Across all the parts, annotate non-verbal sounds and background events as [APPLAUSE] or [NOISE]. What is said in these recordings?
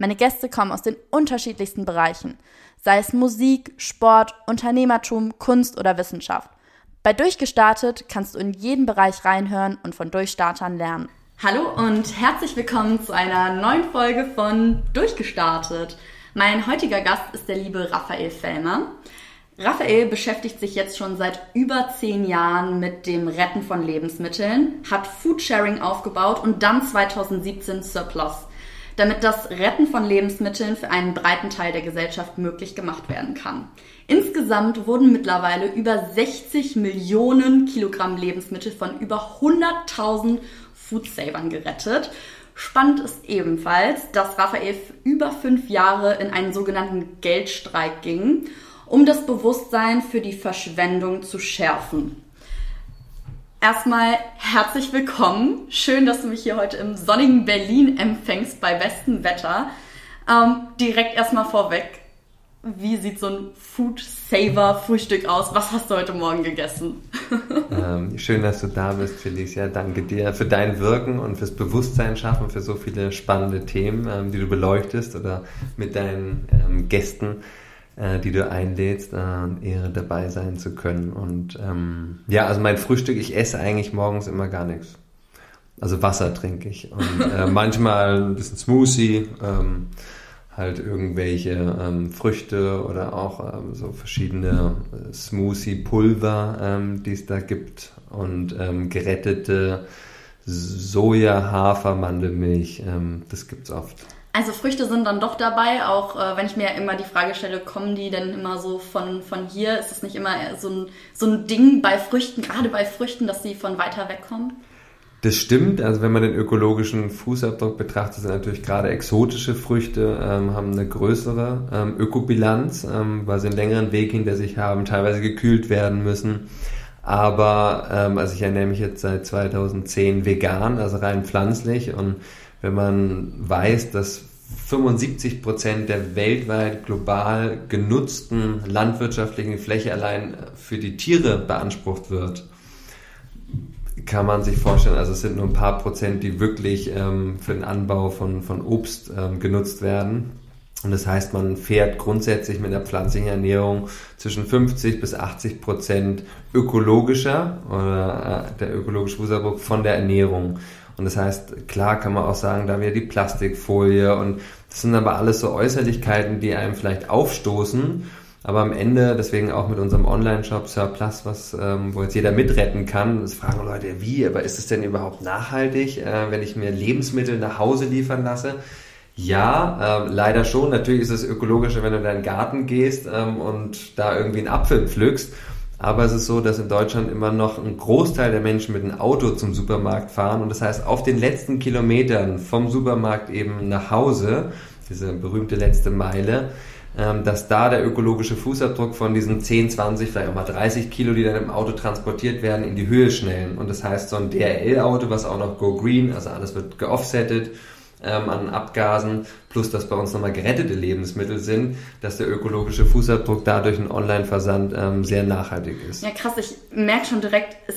Meine Gäste kommen aus den unterschiedlichsten Bereichen, sei es Musik, Sport, Unternehmertum, Kunst oder Wissenschaft. Bei Durchgestartet kannst du in jeden Bereich reinhören und von Durchstartern lernen. Hallo und herzlich willkommen zu einer neuen Folge von Durchgestartet. Mein heutiger Gast ist der liebe Raphael Fellmer. Raphael beschäftigt sich jetzt schon seit über zehn Jahren mit dem Retten von Lebensmitteln, hat Foodsharing aufgebaut und dann 2017 Surplus, damit das Retten von Lebensmitteln für einen breiten Teil der Gesellschaft möglich gemacht werden kann. Insgesamt wurden mittlerweile über 60 Millionen Kilogramm Lebensmittel von über 100.000 Foodsavern gerettet. Spannend ist ebenfalls, dass Raphael über fünf Jahre in einen sogenannten Geldstreik ging, um das Bewusstsein für die Verschwendung zu schärfen. Erstmal herzlich willkommen. Schön, dass du mich hier heute im sonnigen Berlin empfängst bei bestem Wetter. Ähm, direkt erstmal vorweg wie sieht so ein Food Saver Frühstück aus? Was hast du heute Morgen gegessen? [LAUGHS] ähm, schön, dass du da bist, Felicia. Danke dir für dein Wirken und fürs Bewusstsein schaffen für so viele spannende Themen, ähm, die du beleuchtest oder mit deinen ähm, Gästen, äh, die du einlädst, äh, Ehre dabei sein zu können. Und ähm, ja, also mein Frühstück, ich esse eigentlich morgens immer gar nichts. Also Wasser trinke ich und äh, [LAUGHS] manchmal ein bisschen Smoothie. Ähm, halt irgendwelche ähm, Früchte oder auch ähm, so verschiedene äh, Smoothie-Pulver, ähm, die es da gibt und ähm, gerettete Soja, Hafer, Mandelmilch, ähm, das gibt's oft. Also Früchte sind dann doch dabei, auch äh, wenn ich mir immer die Frage stelle, kommen die denn immer so von, von hier? Ist es nicht immer so ein, so ein Ding bei Früchten, gerade bei Früchten, dass sie von weiter weg kommen? Das stimmt, also wenn man den ökologischen Fußabdruck betrachtet, sind natürlich gerade exotische Früchte, ähm, haben eine größere ähm, Ökobilanz, ähm, weil sie einen längeren Weg hinter sich haben, teilweise gekühlt werden müssen. Aber ähm, also ich ernähre mich jetzt seit 2010 vegan, also rein pflanzlich. Und wenn man weiß, dass 75 Prozent der weltweit global genutzten landwirtschaftlichen Fläche allein für die Tiere beansprucht wird, kann man sich vorstellen, also es sind nur ein paar Prozent, die wirklich ähm, für den Anbau von, von Obst ähm, genutzt werden. Und das heißt, man fährt grundsätzlich mit der pflanzlichen Ernährung zwischen 50 bis 80 Prozent ökologischer oder äh, der ökologische Fußabdruck von der Ernährung. Und das heißt, klar kann man auch sagen, da wäre die Plastikfolie und das sind aber alles so Äußerlichkeiten, die einem vielleicht aufstoßen aber am Ende, deswegen auch mit unserem Online-Shop Surplus, was, ähm, wo jetzt jeder mitretten kann, das fragen Leute, wie, aber ist es denn überhaupt nachhaltig, äh, wenn ich mir Lebensmittel nach Hause liefern lasse? Ja, ähm, leider schon. Natürlich ist es ökologischer, wenn du in deinen Garten gehst ähm, und da irgendwie einen Apfel pflückst. Aber es ist so, dass in Deutschland immer noch ein Großteil der Menschen mit einem Auto zum Supermarkt fahren. Und das heißt, auf den letzten Kilometern vom Supermarkt eben nach Hause, diese berühmte letzte Meile, ähm, dass da der ökologische Fußabdruck von diesen 10, 20, vielleicht auch mal 30 Kilo, die dann im Auto transportiert werden, in die Höhe schnellen. Und das heißt, so ein DRL-Auto, was auch noch Go Green, also alles wird geoffsettet, ähm, an Abgasen, plus dass bei uns nochmal gerettete Lebensmittel sind, dass der ökologische Fußabdruck dadurch ein Online-Versand ähm, sehr nachhaltig ist. Ja, krass, ich merke schon direkt, es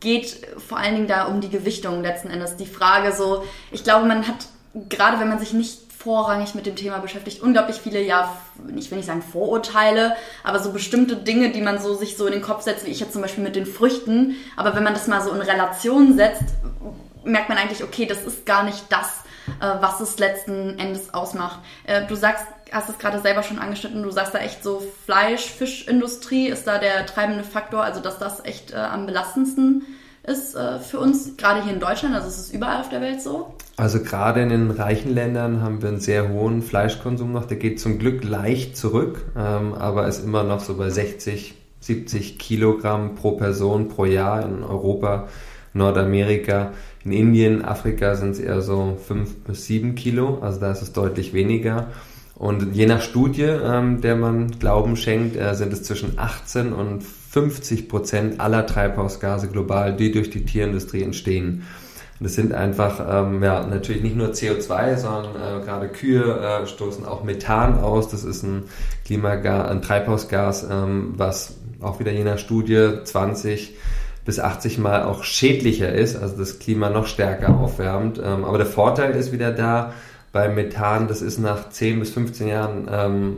geht vor allen Dingen da um die Gewichtung letzten Endes. Die Frage so, ich glaube, man hat, gerade wenn man sich nicht vorrangig mit dem Thema beschäftigt. Unglaublich viele, ja, ich will nicht sagen Vorurteile, aber so bestimmte Dinge, die man so sich so in den Kopf setzt, wie ich jetzt zum Beispiel mit den Früchten. Aber wenn man das mal so in Relation setzt, merkt man eigentlich, okay, das ist gar nicht das, was es letzten Endes ausmacht. Äh, du sagst, hast es gerade selber schon angeschnitten, du sagst da echt so Fleisch, Fischindustrie ist da der treibende Faktor, also dass das echt äh, am belastendsten ist äh, für uns, gerade hier in Deutschland, also es ist überall auf der Welt so? Also gerade in den reichen Ländern haben wir einen sehr hohen Fleischkonsum noch, der geht zum Glück leicht zurück, ähm, aber ist immer noch so bei 60, 70 Kilogramm pro Person pro Jahr. In Europa Nordamerika. In Indien, Afrika sind es eher so fünf bis sieben Kilo, also da ist es deutlich weniger. Und je nach Studie, ähm, der man Glauben schenkt, äh, sind es zwischen 18 und 50 Prozent aller Treibhausgase global, die durch die Tierindustrie entstehen. Das sind einfach ähm, ja natürlich nicht nur CO2, sondern äh, gerade Kühe äh, stoßen auch Methan aus. Das ist ein Klimagas, ein Treibhausgas, ähm, was auch wieder je nach Studie 20 bis 80 Mal auch schädlicher ist, also das Klima noch stärker aufwärmt. Ähm, aber der Vorteil ist wieder da, bei Methan, das ist nach 10 bis 15 Jahren ähm,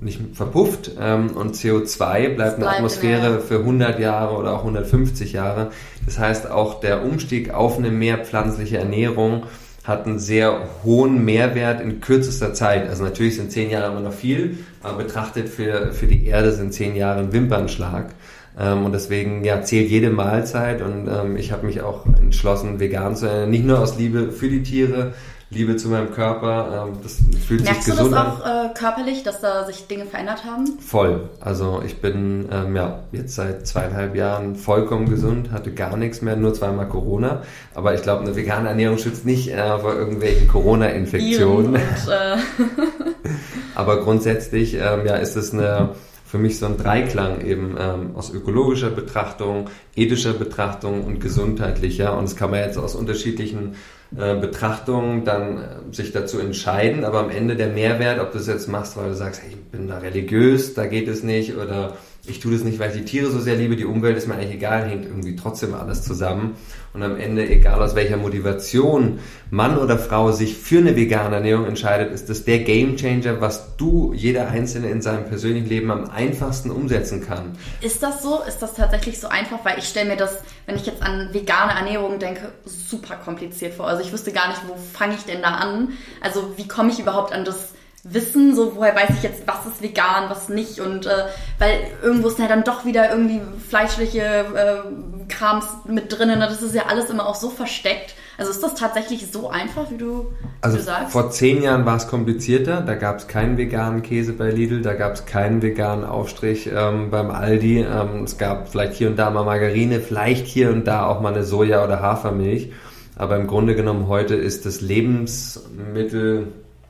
nicht verpufft ähm, und CO2 bleibt in der Atmosphäre für 100 Jahre oder auch 150 Jahre. Das heißt, auch der Umstieg auf eine mehr pflanzliche Ernährung hat einen sehr hohen Mehrwert in kürzester Zeit. Also natürlich sind 10 Jahre immer noch viel, aber betrachtet für, für die Erde sind 10 Jahre ein Wimpernschlag. Ähm, und deswegen ja, zählt jede Mahlzeit und ähm, ich habe mich auch entschlossen, vegan zu ernähren. Nicht nur aus Liebe für die Tiere, Liebe zu meinem Körper. Ähm, das fühlt Merkst sich gesund an. Merkst du das auch äh, körperlich, dass da sich Dinge verändert haben? Voll. Also ich bin ähm, ja jetzt seit zweieinhalb Jahren vollkommen gesund, hatte gar nichts mehr, nur zweimal Corona. Aber ich glaube, eine vegane Ernährung schützt nicht äh, vor irgendwelchen Corona-Infektionen. Äh [LAUGHS] Aber grundsätzlich ähm, ja, ist es eine für mich so ein Dreiklang eben ähm, aus ökologischer Betrachtung, ethischer Betrachtung und gesundheitlicher. Und das kann man jetzt aus unterschiedlichen äh, Betrachtungen dann äh, sich dazu entscheiden, aber am Ende der Mehrwert, ob du es jetzt machst, weil du sagst, hey, ich bin da religiös, da geht es nicht, oder ich tue das nicht, weil ich die Tiere so sehr liebe, die Umwelt ist mir eigentlich egal, hängt irgendwie trotzdem alles zusammen. Und am Ende, egal aus welcher Motivation Mann oder Frau sich für eine vegane Ernährung entscheidet, ist das der Gamechanger, was du, jeder Einzelne in seinem persönlichen Leben am einfachsten umsetzen kann. Ist das so? Ist das tatsächlich so einfach? Weil ich stelle mir das, wenn ich jetzt an vegane Ernährung denke, super kompliziert vor. Also ich wüsste gar nicht, wo fange ich denn da an? Also wie komme ich überhaupt an das wissen, so woher weiß ich jetzt, was ist vegan, was nicht? Und äh, weil irgendwo ist ja dann doch wieder irgendwie fleischliche äh, Krams mit drinnen, das ist ja alles immer auch so versteckt. Also ist das tatsächlich so einfach, wie du, also wie du sagst? Vor zehn Jahren war es komplizierter, da gab es keinen veganen Käse bei Lidl, da gab es keinen veganen Aufstrich ähm, beim Aldi, ähm, es gab vielleicht hier und da mal Margarine, vielleicht hier und da auch mal eine Soja- oder Hafermilch, aber im Grunde genommen heute ist das Lebensmittel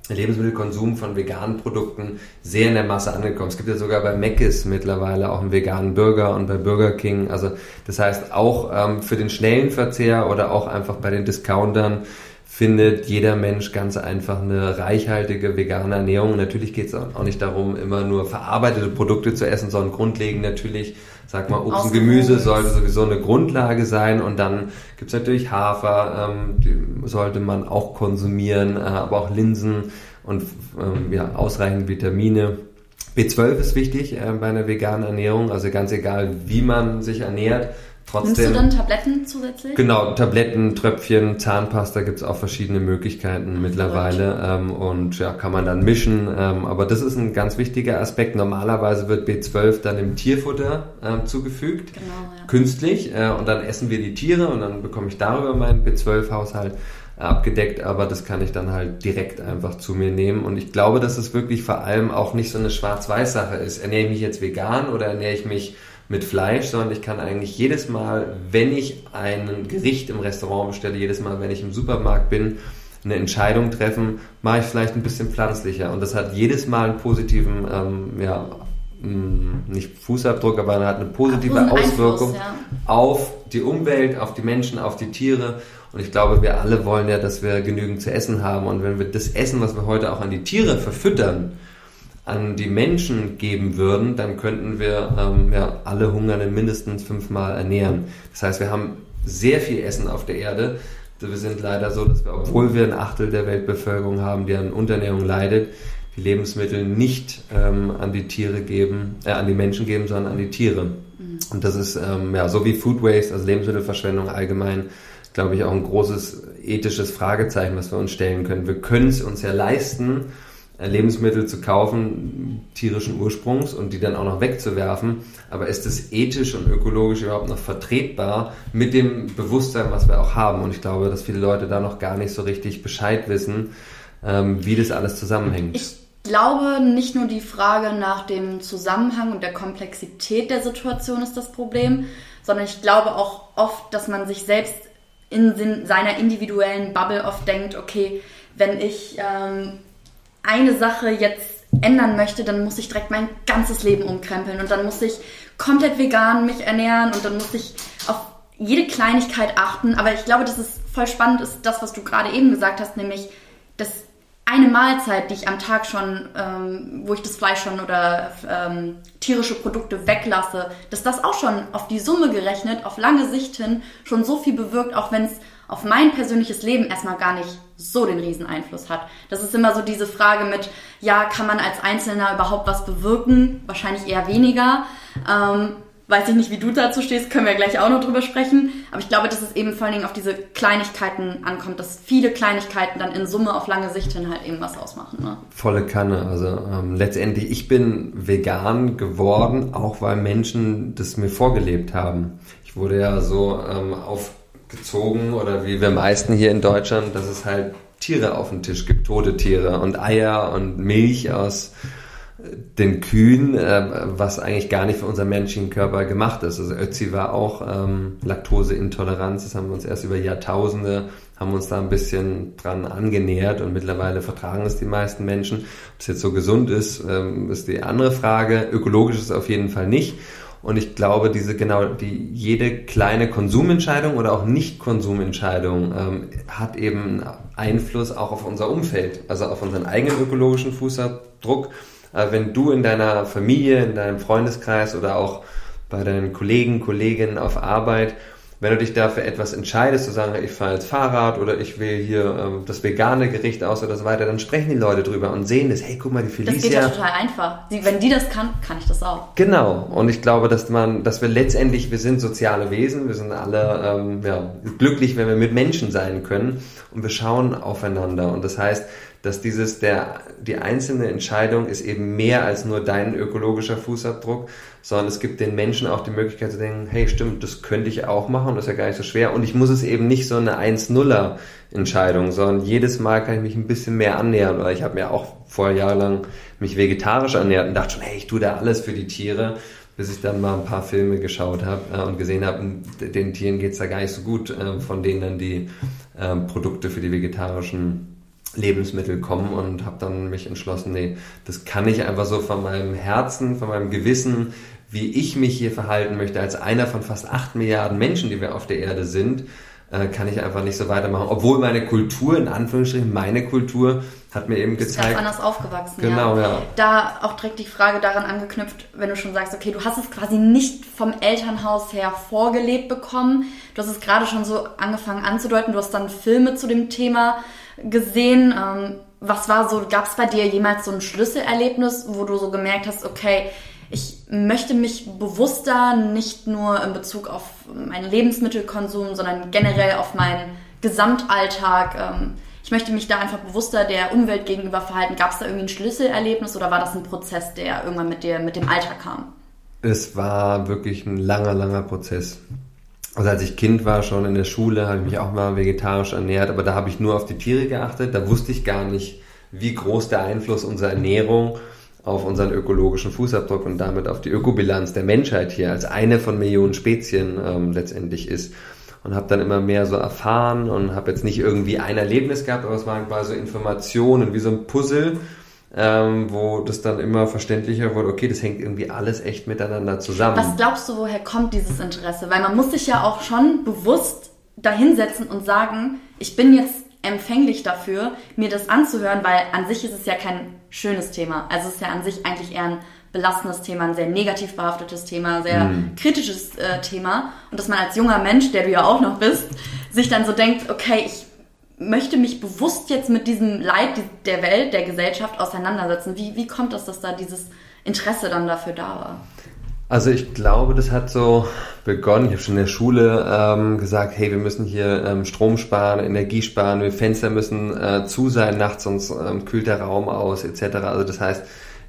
Lebensmittelkonsum von veganen Produkten sehr in der Masse angekommen. Es gibt ja sogar bei Mc's mittlerweile auch einen veganen Burger und bei Burger King. Also das heißt auch ähm, für den schnellen Verzehr oder auch einfach bei den Discountern findet jeder Mensch ganz einfach eine reichhaltige vegane Ernährung. Natürlich geht es auch nicht darum, immer nur verarbeitete Produkte zu essen, sondern grundlegend natürlich, sag mal, Obst und Gemüse sollte sowieso eine Grundlage sein und dann gibt's natürlich Hafer, ähm, die sollte man auch konsumieren, äh, aber auch Linsen und ähm, ja, ausreichend Vitamine. B12 ist wichtig äh, bei einer veganen Ernährung, also ganz egal, wie man sich ernährt, Trotzdem, Nimmst du dann Tabletten zusätzlich? Genau, Tabletten, Tröpfchen, Zahnpasta gibt's auch verschiedene Möglichkeiten mittlerweile ähm, und ja, kann man dann mischen. Ähm, aber das ist ein ganz wichtiger Aspekt. Normalerweise wird B12 dann im Tierfutter ähm, zugefügt, genau, ja. künstlich äh, und dann essen wir die Tiere und dann bekomme ich darüber meinen B12-Haushalt abgedeckt, aber das kann ich dann halt direkt einfach zu mir nehmen. Und ich glaube, dass es wirklich vor allem auch nicht so eine Schwarz-Weiß-Sache ist. Ernähre ich mich jetzt vegan oder ernähre ich mich mit Fleisch, sondern ich kann eigentlich jedes Mal, wenn ich ein Gericht im Restaurant bestelle, jedes Mal, wenn ich im Supermarkt bin, eine Entscheidung treffen, mache ich vielleicht ein bisschen pflanzlicher. Und das hat jedes Mal einen positiven, ähm, ja, mm, nicht Fußabdruck, aber hat eine positive Ach, Auswirkung Einfluss, ja. auf die Umwelt, auf die Menschen, auf die Tiere. Und ich glaube, wir alle wollen ja, dass wir genügend zu essen haben. Und wenn wir das Essen, was wir heute auch an die Tiere verfüttern, an die Menschen geben würden, dann könnten wir ähm, ja, alle Hungernden mindestens fünfmal ernähren. Das heißt, wir haben sehr viel Essen auf der Erde. Wir sind leider so, dass wir, obwohl wir ein Achtel der Weltbevölkerung haben, die an Unterernährung leidet, die Lebensmittel nicht ähm, an die Tiere geben, äh, an die Menschen geben, sondern an die Tiere. Mhm. Und das ist ähm, ja so wie Food Waste, also Lebensmittelverschwendung allgemein, glaube ich, auch ein großes ethisches Fragezeichen, was wir uns stellen können. Wir können es uns ja leisten, Lebensmittel zu kaufen, tierischen Ursprungs und die dann auch noch wegzuwerfen. Aber ist es ethisch und ökologisch überhaupt noch vertretbar mit dem Bewusstsein, was wir auch haben? Und ich glaube, dass viele Leute da noch gar nicht so richtig Bescheid wissen, ähm, wie das alles zusammenhängt. Ich glaube, nicht nur die Frage nach dem Zusammenhang und der Komplexität der Situation ist das Problem, sondern ich glaube auch oft, dass man sich selbst in seiner individuellen Bubble oft denkt, okay, wenn ich ähm, eine Sache jetzt ändern möchte, dann muss ich direkt mein ganzes Leben umkrempeln und dann muss ich komplett vegan mich ernähren und dann muss ich auf jede Kleinigkeit achten. Aber ich glaube, dass es voll spannend ist, das, was du gerade eben gesagt hast, nämlich, dass eine Mahlzeit, die ich am Tag schon, ähm, wo ich das Fleisch schon oder ähm, tierische Produkte weglasse, dass das auch schon auf die Summe gerechnet, auf lange Sicht hin schon so viel bewirkt, auch wenn es auf mein persönliches Leben erstmal gar nicht so den riesen Einfluss hat. Das ist immer so diese Frage mit, ja, kann man als Einzelner überhaupt was bewirken? Wahrscheinlich eher weniger. Ähm, weiß ich nicht, wie du dazu stehst, können wir gleich auch noch drüber sprechen. Aber ich glaube, dass es eben vor allen Dingen auf diese Kleinigkeiten ankommt, dass viele Kleinigkeiten dann in Summe auf lange Sicht hin halt eben was ausmachen. Ne? Volle Kanne. Also ähm, letztendlich, ich bin vegan geworden, auch weil Menschen das mir vorgelebt haben. Ich wurde ja so ähm, aufgezogen oder wie wir meisten hier in Deutschland, dass es halt Tiere auf dem Tisch gibt, tote Tiere und Eier und Milch aus den Kühen, äh, was eigentlich gar nicht für unseren menschlichen Körper gemacht ist. Also Ötzi war auch ähm, Laktoseintoleranz, das haben wir uns erst über Jahrtausende, haben uns da ein bisschen dran angenähert und mittlerweile vertragen es die meisten Menschen. Ob es jetzt so gesund ist, ähm, ist die andere Frage. Ökologisch ist es auf jeden Fall nicht. Und ich glaube, diese genau, die jede kleine Konsumentscheidung oder auch Nicht-Konsumentscheidung ähm, hat eben Einfluss auch auf unser Umfeld, also auf unseren eigenen ökologischen Fußabdruck. Äh, wenn du in deiner Familie, in deinem Freundeskreis oder auch bei deinen Kollegen, Kolleginnen auf Arbeit, wenn du dich dafür etwas entscheidest, zu sagen, ich fahre jetzt Fahrrad oder ich will hier ähm, das vegane Gericht aus oder so weiter, dann sprechen die Leute drüber und sehen das, hey, guck mal, die Felicia. Das geht ja total einfach. wenn die das kann, kann ich das auch. Genau. Und ich glaube, dass man, dass wir letztendlich, wir sind soziale Wesen, wir sind alle ähm, ja, glücklich, wenn wir mit Menschen sein können und wir schauen aufeinander. Und das heißt, dass dieses der die einzelne Entscheidung ist eben mehr als nur dein ökologischer Fußabdruck, sondern es gibt den Menschen auch die Möglichkeit zu denken, hey, stimmt, das könnte ich auch machen, das ist ja gar nicht so schwer. Und ich muss es eben nicht so eine 1-0er Entscheidung, sondern jedes Mal kann ich mich ein bisschen mehr annähern, weil ich habe mir auch vor jahrelang mich vegetarisch ernährt und dachte schon, hey, ich tue da alles für die Tiere, bis ich dann mal ein paar Filme geschaut habe äh, und gesehen habe, den Tieren geht's da gar nicht so gut, äh, von denen dann die äh, Produkte für die vegetarischen Lebensmittel kommen und habe dann mich entschlossen, nee, das kann ich einfach so von meinem Herzen, von meinem Gewissen, wie ich mich hier verhalten möchte, als einer von fast acht Milliarden Menschen, die wir auf der Erde sind, äh, kann ich einfach nicht so weitermachen. Obwohl meine Kultur, in Anführungsstrichen, meine Kultur, hat mir eben gezeigt. Ist ganz anders aufgewachsen. Genau, ja. ja. Da auch direkt die Frage daran angeknüpft, wenn du schon sagst, okay, du hast es quasi nicht vom Elternhaus her vorgelebt bekommen. Du hast es gerade schon so angefangen anzudeuten. Du hast dann Filme zu dem Thema gesehen. Ähm, was war so, gab es bei dir jemals so ein Schlüsselerlebnis, wo du so gemerkt hast, okay, ich möchte mich bewusster nicht nur in Bezug auf meinen Lebensmittelkonsum, sondern generell auf meinen Gesamtalltag. Ähm, ich möchte mich da einfach bewusster der Umwelt gegenüber verhalten. Gab es da irgendwie ein Schlüsselerlebnis oder war das ein Prozess, der irgendwann mit dir, mit dem Alter kam? Es war wirklich ein langer, langer Prozess. Also als ich Kind war, schon in der Schule, habe ich mich auch mal vegetarisch ernährt, aber da habe ich nur auf die Tiere geachtet. Da wusste ich gar nicht, wie groß der Einfluss unserer Ernährung auf unseren ökologischen Fußabdruck und damit auf die Ökobilanz der Menschheit hier als eine von Millionen Spezien ähm, letztendlich ist. Und habe dann immer mehr so erfahren und habe jetzt nicht irgendwie ein Erlebnis gehabt, aber es waren quasi so Informationen wie so ein Puzzle ähm, wo das dann immer verständlicher wurde, okay, das hängt irgendwie alles echt miteinander zusammen. Was glaubst du, woher kommt dieses Interesse? Weil man muss sich ja auch schon bewusst dahinsetzen und sagen, ich bin jetzt empfänglich dafür, mir das anzuhören, weil an sich ist es ja kein schönes Thema. Also es ist ja an sich eigentlich eher ein belastendes Thema, ein sehr negativ behaftetes Thema, sehr mm. kritisches äh, Thema. Und dass man als junger Mensch, der du ja auch noch bist, sich dann so denkt, okay, ich möchte mich bewusst jetzt mit diesem Leid der Welt, der Gesellschaft auseinandersetzen. Wie, wie kommt das, dass da dieses Interesse dann dafür da war? Also ich glaube, das hat so begonnen. Ich habe schon in der Schule ähm, gesagt, hey, wir müssen hier ähm, Strom sparen, Energie sparen, wir Fenster müssen äh, zu sein nachts, sonst ähm, kühlt der Raum aus, etc. Also das heißt,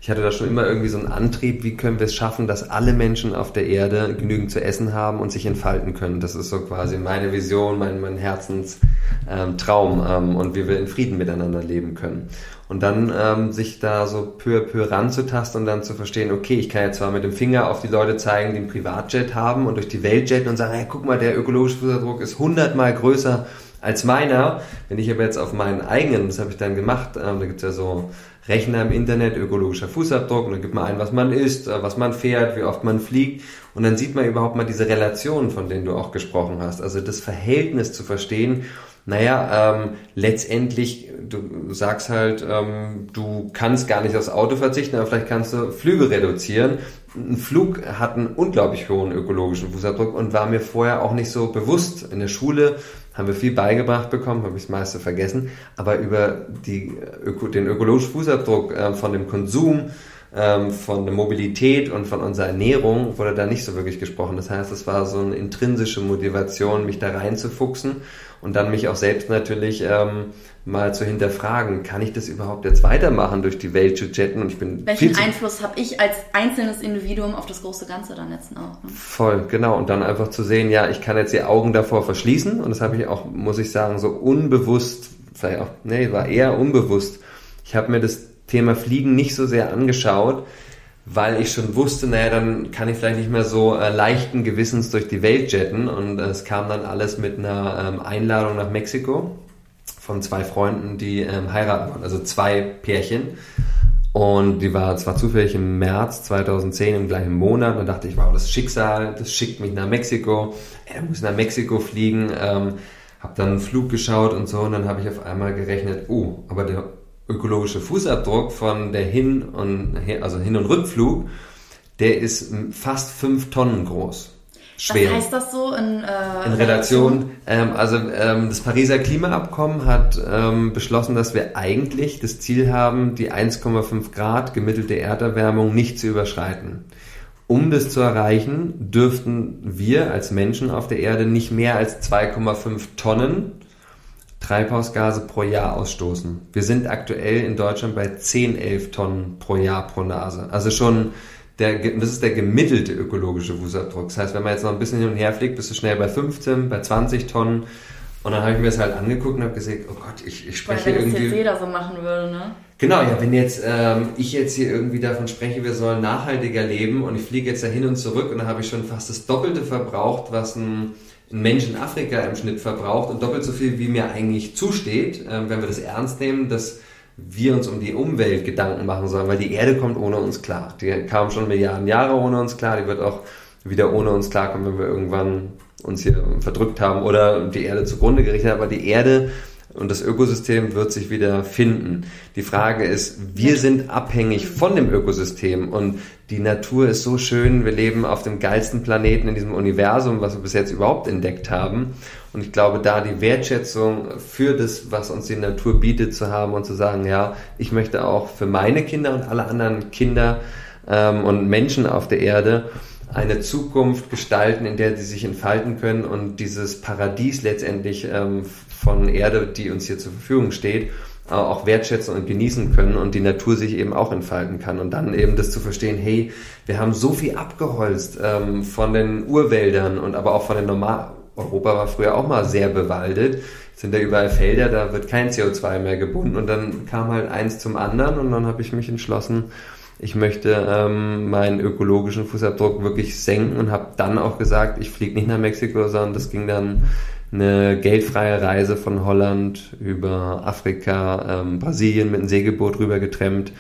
ich hatte da schon immer irgendwie so einen Antrieb, wie können wir es schaffen, dass alle Menschen auf der Erde genügend zu essen haben und sich entfalten können. Das ist so quasi meine Vision, mein, mein Herzenstraum ähm, ähm, und wie wir in Frieden miteinander leben können. Und dann ähm, sich da so peu à peu ranzutasten und dann zu verstehen, okay, ich kann jetzt zwar mit dem Finger auf die Leute zeigen, die einen Privatjet haben und durch die Welt jetten und sagen, hey, guck mal, der ökologische Fußabdruck ist hundertmal größer als meiner. Wenn ich aber jetzt auf meinen eigenen, das habe ich dann gemacht, ähm, da gibt's ja so Rechner im Internet, ökologischer Fußabdruck, und dann gibt man ein, was man isst, äh, was man fährt, wie oft man fliegt, und dann sieht man überhaupt mal diese Relationen, von denen du auch gesprochen hast. Also das Verhältnis zu verstehen, naja, ähm, letztendlich, du sagst halt, ähm, du kannst gar nicht aufs Auto verzichten, aber vielleicht kannst du Flüge reduzieren. Ein Flug hat einen unglaublich hohen ökologischen Fußabdruck und war mir vorher auch nicht so bewusst. In der Schule haben wir viel beigebracht bekommen, habe ich das meiste vergessen, aber über die, Öko, den ökologischen Fußabdruck äh, von dem Konsum, ähm, von der Mobilität und von unserer Ernährung wurde da nicht so wirklich gesprochen. Das heißt, es war so eine intrinsische Motivation, mich da reinzufuchsen und dann mich auch selbst natürlich ähm, mal zu hinterfragen, kann ich das überhaupt jetzt weitermachen, durch die Welt zu jetten? Und ich bin Welchen Einfluss habe ich als einzelnes Individuum auf das große Ganze dann jetzt auch? Ne? Voll, genau. Und dann einfach zu sehen, ja, ich kann jetzt die Augen davor verschließen und das habe ich auch, muss ich sagen, so unbewusst, vielleicht auch, nee, war eher unbewusst. Ich habe mir das Thema Fliegen nicht so sehr angeschaut, weil ich schon wusste, naja, dann kann ich vielleicht nicht mehr so äh, leichten Gewissens durch die Welt jetten. Und es kam dann alles mit einer ähm, Einladung nach Mexiko von zwei Freunden, die ähm, heiraten wollen, also zwei Pärchen. Und die war zwar zufällig im März 2010 im gleichen Monat. Und dachte ich, wow, das Schicksal, das schickt mich nach Mexiko. Er muss nach Mexiko fliegen. Ähm, hab dann einen Flug geschaut und so. Und dann habe ich auf einmal gerechnet, oh, aber der ökologische Fußabdruck von der Hin- und also Hin- und Rückflug, der ist fast fünf Tonnen groß. Schwer. Was heißt das so in, äh, in Relation? Ähm, also ähm, das Pariser Klimaabkommen hat ähm, beschlossen, dass wir eigentlich das Ziel haben, die 1,5 Grad gemittelte Erderwärmung nicht zu überschreiten. Um das zu erreichen, dürften wir als Menschen auf der Erde nicht mehr als 2,5 Tonnen Treibhausgase pro Jahr ausstoßen. Wir sind aktuell in Deutschland bei 10, 11 Tonnen pro Jahr pro Nase. Also schon der, das ist der gemittelte ökologische Fußabdruck. Das heißt, wenn man jetzt noch ein bisschen hin und her fliegt, bist du schnell bei 15, bei 20 Tonnen. Und dann habe ich mir das halt angeguckt und habe gesagt, oh Gott, ich, ich spreche Weil, wenn irgendwie... Wenn jetzt jeder so machen würde, ne? Genau, ja, wenn jetzt ähm, ich jetzt hier irgendwie davon spreche, wir sollen nachhaltiger leben und ich fliege jetzt da hin und zurück und dann habe ich schon fast das Doppelte verbraucht, was ein ein Mensch in Afrika im Schnitt verbraucht und doppelt so viel, wie mir eigentlich zusteht, äh, wenn wir das ernst nehmen, dass wir uns um die Umwelt Gedanken machen sollen, weil die Erde kommt ohne uns klar. Die kam schon Milliarden Jahre ohne uns klar, die wird auch wieder ohne uns klarkommen, wenn wir irgendwann uns hier verdrückt haben oder die Erde zugrunde gerichtet haben. Aber die Erde und das Ökosystem wird sich wieder finden. Die Frage ist, wir sind abhängig von dem Ökosystem und die Natur ist so schön, wir leben auf dem geilsten Planeten in diesem Universum, was wir bis jetzt überhaupt entdeckt haben. Und ich glaube, da die Wertschätzung für das, was uns die Natur bietet, zu haben und zu sagen, ja, ich möchte auch für meine Kinder und alle anderen Kinder ähm, und Menschen auf der Erde eine Zukunft gestalten, in der sie sich entfalten können und dieses Paradies letztendlich ähm, von Erde, die uns hier zur Verfügung steht, auch wertschätzen und genießen können und die Natur sich eben auch entfalten kann. Und dann eben das zu verstehen, hey, wir haben so viel abgeholzt ähm, von den Urwäldern und aber auch von den Normal... Europa war früher auch mal sehr bewaldet. Sind da überall Felder, da wird kein CO2 mehr gebunden. Und dann kam halt eins zum anderen und dann habe ich mich entschlossen, ich möchte ähm, meinen ökologischen Fußabdruck wirklich senken und habe dann auch gesagt, ich fliege nicht nach Mexiko, sondern das ging dann eine geldfreie Reise von Holland über Afrika, ähm, Brasilien mit einem Segelboot rüber getrennt.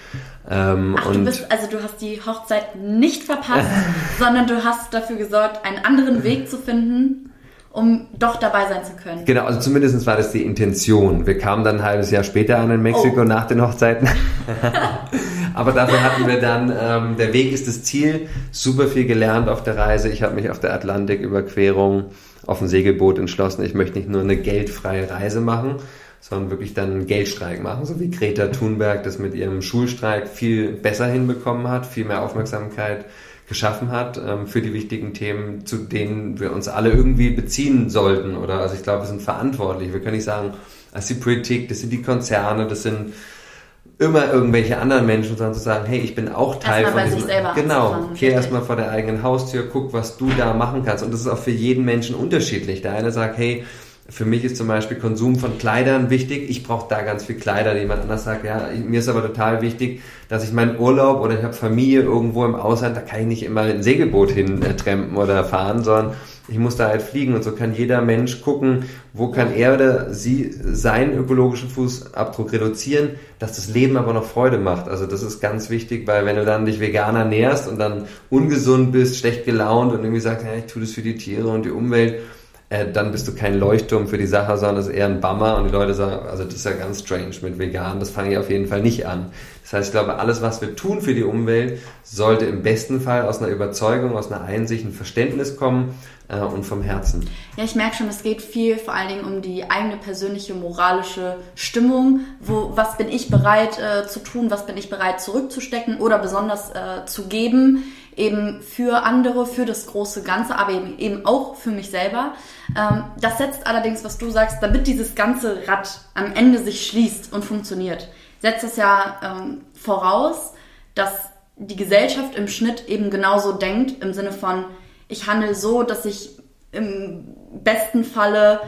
Ähm, Ach, und du bist, also du hast die Hochzeit nicht verpasst, [LAUGHS] sondern du hast dafür gesorgt, einen anderen Weg zu finden, um doch dabei sein zu können. Genau, also zumindest war das die Intention. Wir kamen dann ein halbes Jahr später an in Mexiko oh. nach den Hochzeiten. [LAUGHS] Aber dafür hatten wir dann, ähm, der Weg ist das Ziel, super viel gelernt auf der Reise. Ich habe mich auf der Atlantiküberquerung auf dem Segelboot entschlossen, ich möchte nicht nur eine geldfreie Reise machen, sondern wirklich dann einen Geldstreik machen, so wie Greta Thunberg das mit ihrem Schulstreik viel besser hinbekommen hat, viel mehr Aufmerksamkeit geschaffen hat ähm, für die wichtigen Themen, zu denen wir uns alle irgendwie beziehen sollten. Oder also ich glaube, wir sind verantwortlich. Wir können nicht sagen, das ist die Politik, das sind die Konzerne, das sind immer irgendwelche anderen Menschen, sondern zu sagen, hey, ich bin auch Teil erstmal von bei diesem. sich selber genau, geh erstmal vor der eigenen Haustür, guck, was du da machen kannst. Und das ist auch für jeden Menschen unterschiedlich. Der eine sagt, hey, für mich ist zum Beispiel Konsum von Kleidern wichtig. Ich brauche da ganz viel Kleider. Jemand anders sagt, ja, mir ist aber total wichtig, dass ich meinen Urlaub oder ich habe Familie irgendwo im Ausland, da kann ich nicht immer ein Segelboot hin äh, oder fahren, sondern ich muss da halt fliegen und so kann jeder Mensch gucken, wo kann er oder sie seinen ökologischen Fußabdruck reduzieren, dass das Leben aber noch Freude macht. Also das ist ganz wichtig, weil wenn du dann dich vegan ernährst und dann ungesund bist, schlecht gelaunt und irgendwie sagst, ja, ich tue das für die Tiere und die Umwelt, äh, dann bist du kein Leuchtturm für die Sache, sondern das ist eher ein Bummer und die Leute sagen, also das ist ja ganz strange mit vegan, das fange ich auf jeden Fall nicht an. Das heißt, ich glaube, alles, was wir tun für die Umwelt, sollte im besten Fall aus einer Überzeugung, aus einer Einsicht, ein Verständnis kommen äh, und vom Herzen. Ja, ich merke schon, es geht viel vor allen Dingen um die eigene persönliche moralische Stimmung. Wo, was bin ich bereit äh, zu tun, was bin ich bereit zurückzustecken oder besonders äh, zu geben, eben für andere, für das große Ganze, aber eben, eben auch für mich selber. Ähm, das setzt allerdings, was du sagst, damit dieses ganze Rad am Ende sich schließt und funktioniert, setzt es ja ähm, voraus, dass die Gesellschaft im Schnitt eben genauso denkt, im Sinne von, ich handle so, dass ich im besten Falle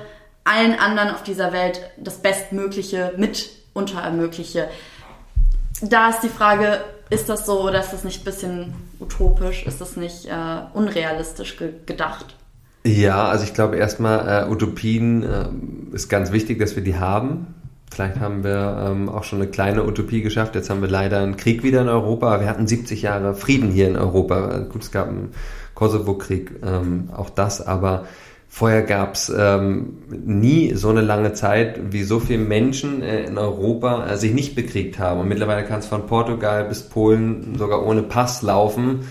allen anderen auf dieser Welt das Bestmögliche mit unter ermögliche. Da ist die Frage, ist das so oder ist das nicht ein bisschen utopisch? Ist das nicht äh, unrealistisch ge gedacht? Ja, also ich glaube erstmal, äh, Utopien äh, ist ganz wichtig, dass wir die haben. Vielleicht haben wir ähm, auch schon eine kleine Utopie geschafft. Jetzt haben wir leider einen Krieg wieder in Europa. Wir hatten 70 Jahre Frieden hier in Europa. Gut, es gab einen Kosovo-Krieg, ähm, auch das, aber vorher gab es ähm, nie so eine lange Zeit, wie so viele Menschen äh, in Europa äh, sich nicht bekriegt haben. Und mittlerweile kann es von Portugal bis Polen sogar ohne Pass laufen.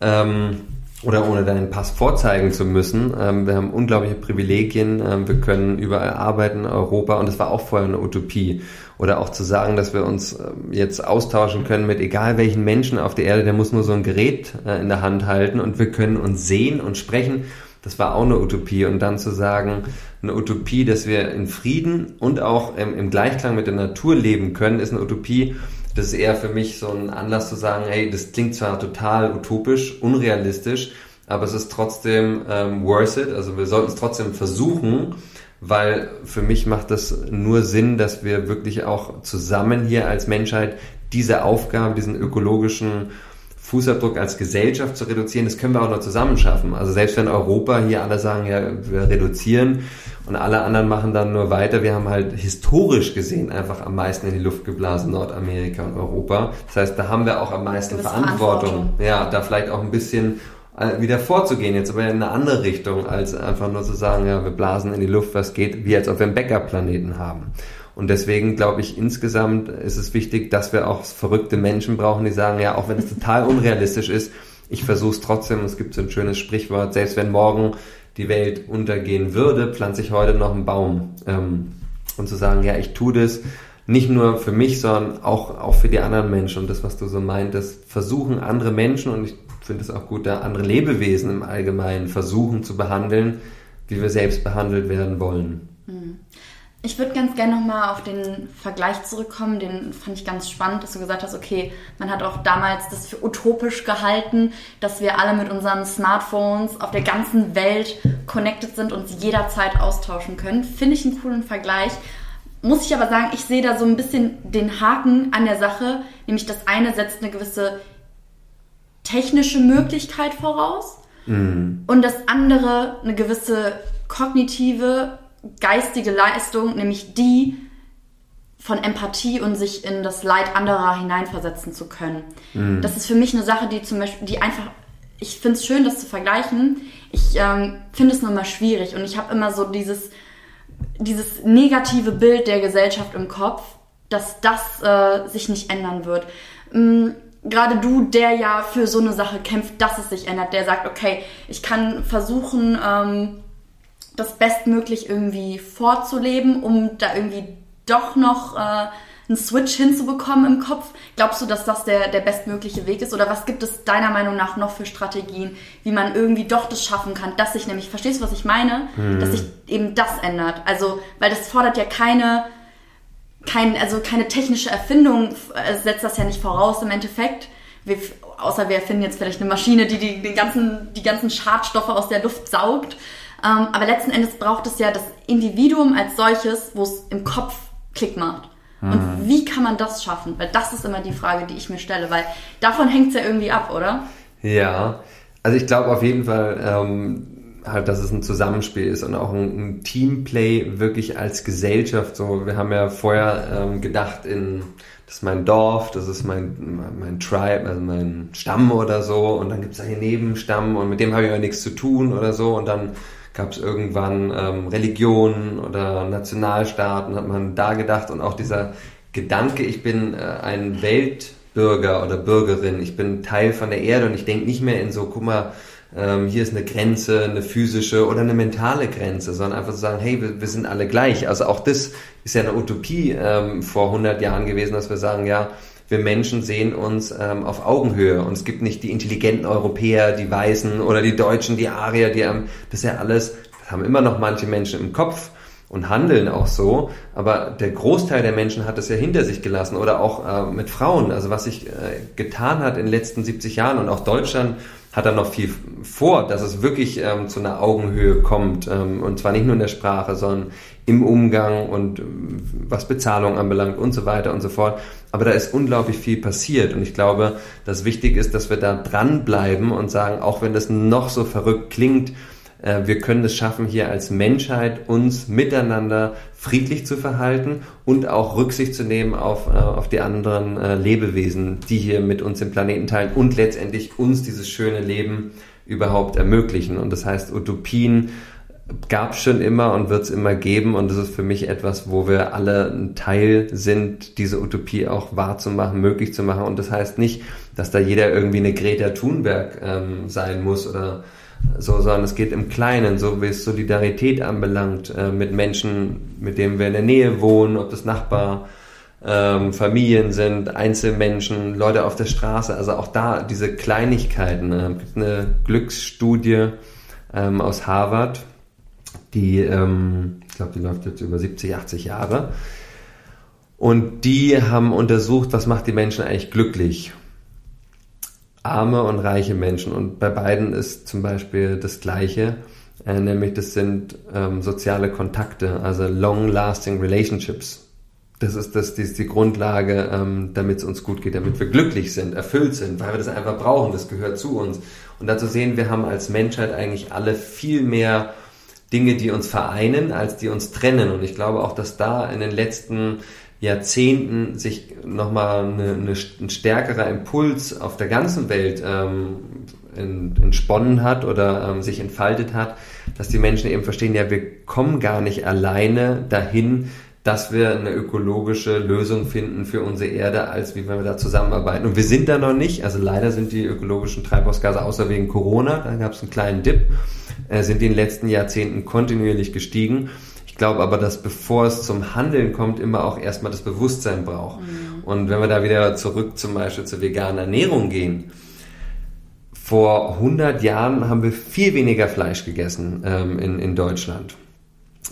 Ähm, oder ohne deinen Pass vorzeigen zu müssen. Ähm, wir haben unglaubliche Privilegien. Ähm, wir können überall arbeiten in Europa und das war auch vorher eine Utopie. Oder auch zu sagen, dass wir uns ähm, jetzt austauschen können mit egal welchen Menschen auf der Erde, der muss nur so ein Gerät äh, in der Hand halten und wir können uns sehen und sprechen. Das war auch eine Utopie. Und dann zu sagen, eine Utopie, dass wir in Frieden und auch im Gleichklang mit der Natur leben können, ist eine Utopie, das ist eher für mich so ein Anlass zu sagen, hey, das klingt zwar total utopisch, unrealistisch, aber es ist trotzdem ähm, worth it. Also wir sollten es trotzdem versuchen, weil für mich macht das nur Sinn, dass wir wirklich auch zusammen hier als Menschheit diese Aufgabe, diesen ökologischen Fußabdruck als Gesellschaft zu reduzieren, das können wir auch noch zusammen schaffen. Also selbst wenn Europa hier alle sagen, ja, wir reduzieren und alle anderen machen dann nur weiter, wir haben halt historisch gesehen einfach am meisten in die Luft geblasen, Nordamerika und Europa. Das heißt, da haben wir auch am meisten Verantwortung. Verantwortung. Ja, da vielleicht auch ein bisschen äh, wieder vorzugehen, jetzt aber in eine andere Richtung, als einfach nur zu sagen, ja, wir blasen in die Luft, was geht, wie als ob wir einen Backup-Planeten haben. Und deswegen glaube ich, insgesamt ist es wichtig, dass wir auch verrückte Menschen brauchen, die sagen, ja, auch wenn es total unrealistisch ist, ich versuche es trotzdem. Es gibt so ein schönes Sprichwort, selbst wenn morgen die Welt untergehen würde, pflanze ich heute noch einen Baum. Ähm, und zu sagen, ja, ich tue das nicht nur für mich, sondern auch, auch für die anderen Menschen. Und das, was du so meintest, versuchen andere Menschen, und ich finde es auch gut, da andere Lebewesen im Allgemeinen versuchen zu behandeln, wie wir selbst behandelt werden wollen. Ich würde ganz gerne nochmal auf den Vergleich zurückkommen, den fand ich ganz spannend, dass du gesagt hast, okay, man hat auch damals das für utopisch gehalten, dass wir alle mit unseren Smartphones auf der ganzen Welt connected sind und sie jederzeit austauschen können. Finde ich einen coolen Vergleich. Muss ich aber sagen, ich sehe da so ein bisschen den Haken an der Sache, nämlich das eine setzt eine gewisse technische Möglichkeit voraus und das andere eine gewisse kognitive, geistige Leistung, nämlich die von Empathie und sich in das Leid anderer hineinversetzen zu können. Das ist für mich eine Sache, die zum Beispiel, die einfach, ich finde es schön, das zu vergleichen. Ich ähm, finde es nur mal schwierig und ich habe immer so dieses, dieses negative Bild der Gesellschaft im Kopf, dass das äh, sich nicht ändern wird. Mm, Gerade du, der ja für so eine Sache kämpft, dass es sich ändert, der sagt, okay, ich kann versuchen, ähm, das bestmöglich irgendwie vorzuleben, um da irgendwie doch noch äh, einen Switch hinzubekommen im Kopf. Glaubst du, dass das der, der bestmögliche Weg ist? Oder was gibt es deiner Meinung nach noch für Strategien, wie man irgendwie doch das schaffen kann, dass sich nämlich, verstehst du, was ich meine? Dass sich eben das ändert. Also, weil das fordert ja keine kein, also keine technische Erfindung äh, setzt das ja nicht voraus im Endeffekt. Wir, außer wir erfinden jetzt vielleicht eine Maschine, die die, den ganzen, die ganzen Schadstoffe aus der Luft saugt. Ähm, aber letzten Endes braucht es ja das Individuum als solches, wo es im Kopf Klick macht. Und Mhm. wie kann man das schaffen? Weil das ist immer die Frage, die ich mir stelle, weil davon hängt es ja irgendwie ab, oder? Ja, also ich glaube auf jeden Fall, ähm, halt, dass es ein Zusammenspiel ist und auch ein, ein Teamplay wirklich als Gesellschaft. So, wir haben ja vorher ähm, gedacht in, das ist mein Dorf, das ist mein, mein Tribe, also mein Stamm oder so und dann gibt's da hier Nebenstamm und mit dem habe ich aber nichts zu tun oder so und dann gab es irgendwann ähm, Religionen oder Nationalstaaten, hat man da gedacht und auch dieser Gedanke, ich bin äh, ein Weltbürger oder Bürgerin, ich bin Teil von der Erde und ich denke nicht mehr in so, guck mal, ähm, hier ist eine Grenze, eine physische oder eine mentale Grenze, sondern einfach zu sagen, hey, wir, wir sind alle gleich. Also auch das ist ja eine Utopie ähm, vor 100 Jahren gewesen, dass wir sagen, ja, wir Menschen sehen uns ähm, auf Augenhöhe. Und es gibt nicht die intelligenten Europäer, die Weißen oder die Deutschen, die Arier, die ähm, das ist ja alles, das haben immer noch manche Menschen im Kopf und handeln auch so, aber der Großteil der Menschen hat es ja hinter sich gelassen oder auch äh, mit Frauen, also was sich äh, getan hat in den letzten 70 Jahren und auch Deutschland hat da noch viel vor, dass es wirklich ähm, zu einer Augenhöhe kommt ähm, und zwar nicht nur in der Sprache, sondern im Umgang und ähm, was Bezahlung anbelangt und so weiter und so fort. Aber da ist unglaublich viel passiert und ich glaube, dass wichtig ist, dass wir da dranbleiben und sagen, auch wenn das noch so verrückt klingt, äh, wir können es schaffen, hier als Menschheit uns miteinander friedlich zu verhalten und auch Rücksicht zu nehmen auf, äh, auf die anderen äh, Lebewesen, die hier mit uns den Planeten teilen und letztendlich uns dieses schöne Leben überhaupt ermöglichen. Und das heißt, Utopien gab schon immer und wird es immer geben und das ist für mich etwas, wo wir alle ein Teil sind, diese Utopie auch wahrzumachen, möglich zu machen. Und das heißt nicht, dass da jeder irgendwie eine Greta Thunberg ähm, sein muss oder so, sondern es geht im Kleinen, so wie es Solidarität anbelangt, äh, mit Menschen, mit denen wir in der Nähe wohnen, ob das Nachbar, ähm, Familien sind, Einzelmenschen, Leute auf der Straße, also auch da diese Kleinigkeiten. Es äh, gibt eine Glücksstudie ähm, aus Harvard, die, ähm, ich glaube, die läuft jetzt über 70, 80 Jahre. Und die haben untersucht, was macht die Menschen eigentlich glücklich arme und reiche Menschen. Und bei beiden ist zum Beispiel das Gleiche, äh, nämlich das sind ähm, soziale Kontakte, also long-lasting relationships. Das ist, das, die, ist die Grundlage, ähm, damit es uns gut geht, damit wir glücklich sind, erfüllt sind, weil wir das einfach brauchen, das gehört zu uns. Und dazu sehen wir haben als Menschheit eigentlich alle viel mehr Dinge, die uns vereinen, als die uns trennen. Und ich glaube auch, dass da in den letzten Jahrzehnten sich nochmal eine, eine, ein stärkerer Impuls auf der ganzen Welt ähm, entsponnen hat oder ähm, sich entfaltet hat, dass die Menschen eben verstehen, ja, wir kommen gar nicht alleine dahin, dass wir eine ökologische Lösung finden für unsere Erde, als wie wenn wir da zusammenarbeiten. Und wir sind da noch nicht, also leider sind die ökologischen Treibhausgase außer wegen Corona, da gab es einen kleinen Dip, äh, sind in den letzten Jahrzehnten kontinuierlich gestiegen. Ich glaube aber, dass bevor es zum Handeln kommt, immer auch erstmal das Bewusstsein braucht. Mhm. Und wenn wir da wieder zurück zum Beispiel zur veganen Ernährung gehen, vor 100 Jahren haben wir viel weniger Fleisch gegessen ähm, in, in Deutschland.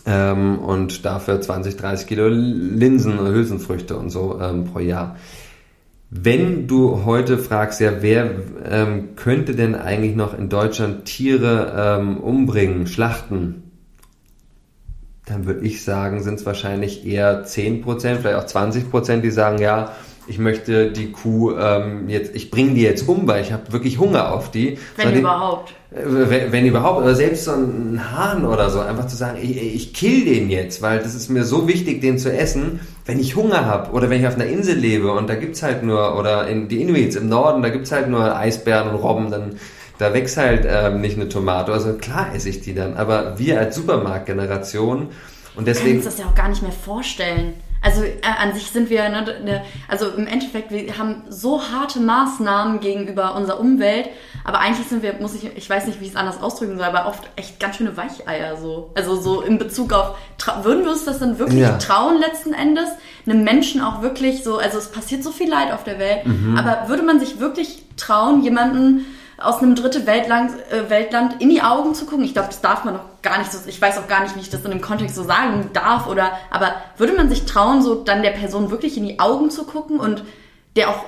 Ähm, und dafür 20, 30 Kilo Linsen Hülsenfrüchte und so ähm, pro Jahr. Wenn du heute fragst, ja, wer ähm, könnte denn eigentlich noch in Deutschland Tiere ähm, umbringen, schlachten, dann würde ich sagen, sind es wahrscheinlich eher 10%, vielleicht auch 20%, die sagen, ja, ich möchte die Kuh ähm, jetzt, ich bringe die jetzt um, weil ich habe wirklich Hunger auf die. Wenn die, überhaupt. Äh, wenn, überhaupt, oder selbst so ein Hahn oder so, einfach zu sagen, ich, ich kill den jetzt, weil das ist mir so wichtig, den zu essen, wenn ich Hunger habe oder wenn ich auf einer Insel lebe und da gibt's halt nur, oder in die Inuits im Norden, da gibt's halt nur Eisbären und Robben, dann da wächst halt ähm, nicht eine Tomate. Also klar esse ich die dann, aber wir als Supermarktgeneration und deswegen. Du kannst das ja auch gar nicht mehr vorstellen. Also äh, an sich sind wir, ne, ne, also im Endeffekt, wir haben so harte Maßnahmen gegenüber unserer Umwelt, aber eigentlich sind wir, muss ich, ich weiß nicht, wie ich es anders ausdrücken soll, aber oft echt ganz schöne Weicheier so. Also so in Bezug auf, würden wir uns das dann wirklich ja. trauen letzten Endes, einem Menschen auch wirklich so, also es passiert so viel Leid auf der Welt, mhm. aber würde man sich wirklich trauen, jemanden aus einem dritte Weltland, äh, Weltland in die Augen zu gucken. Ich glaube, das darf man noch gar nicht so, ich weiß auch gar nicht, wie ich das in dem Kontext so sagen darf oder, aber würde man sich trauen, so dann der Person wirklich in die Augen zu gucken und der auch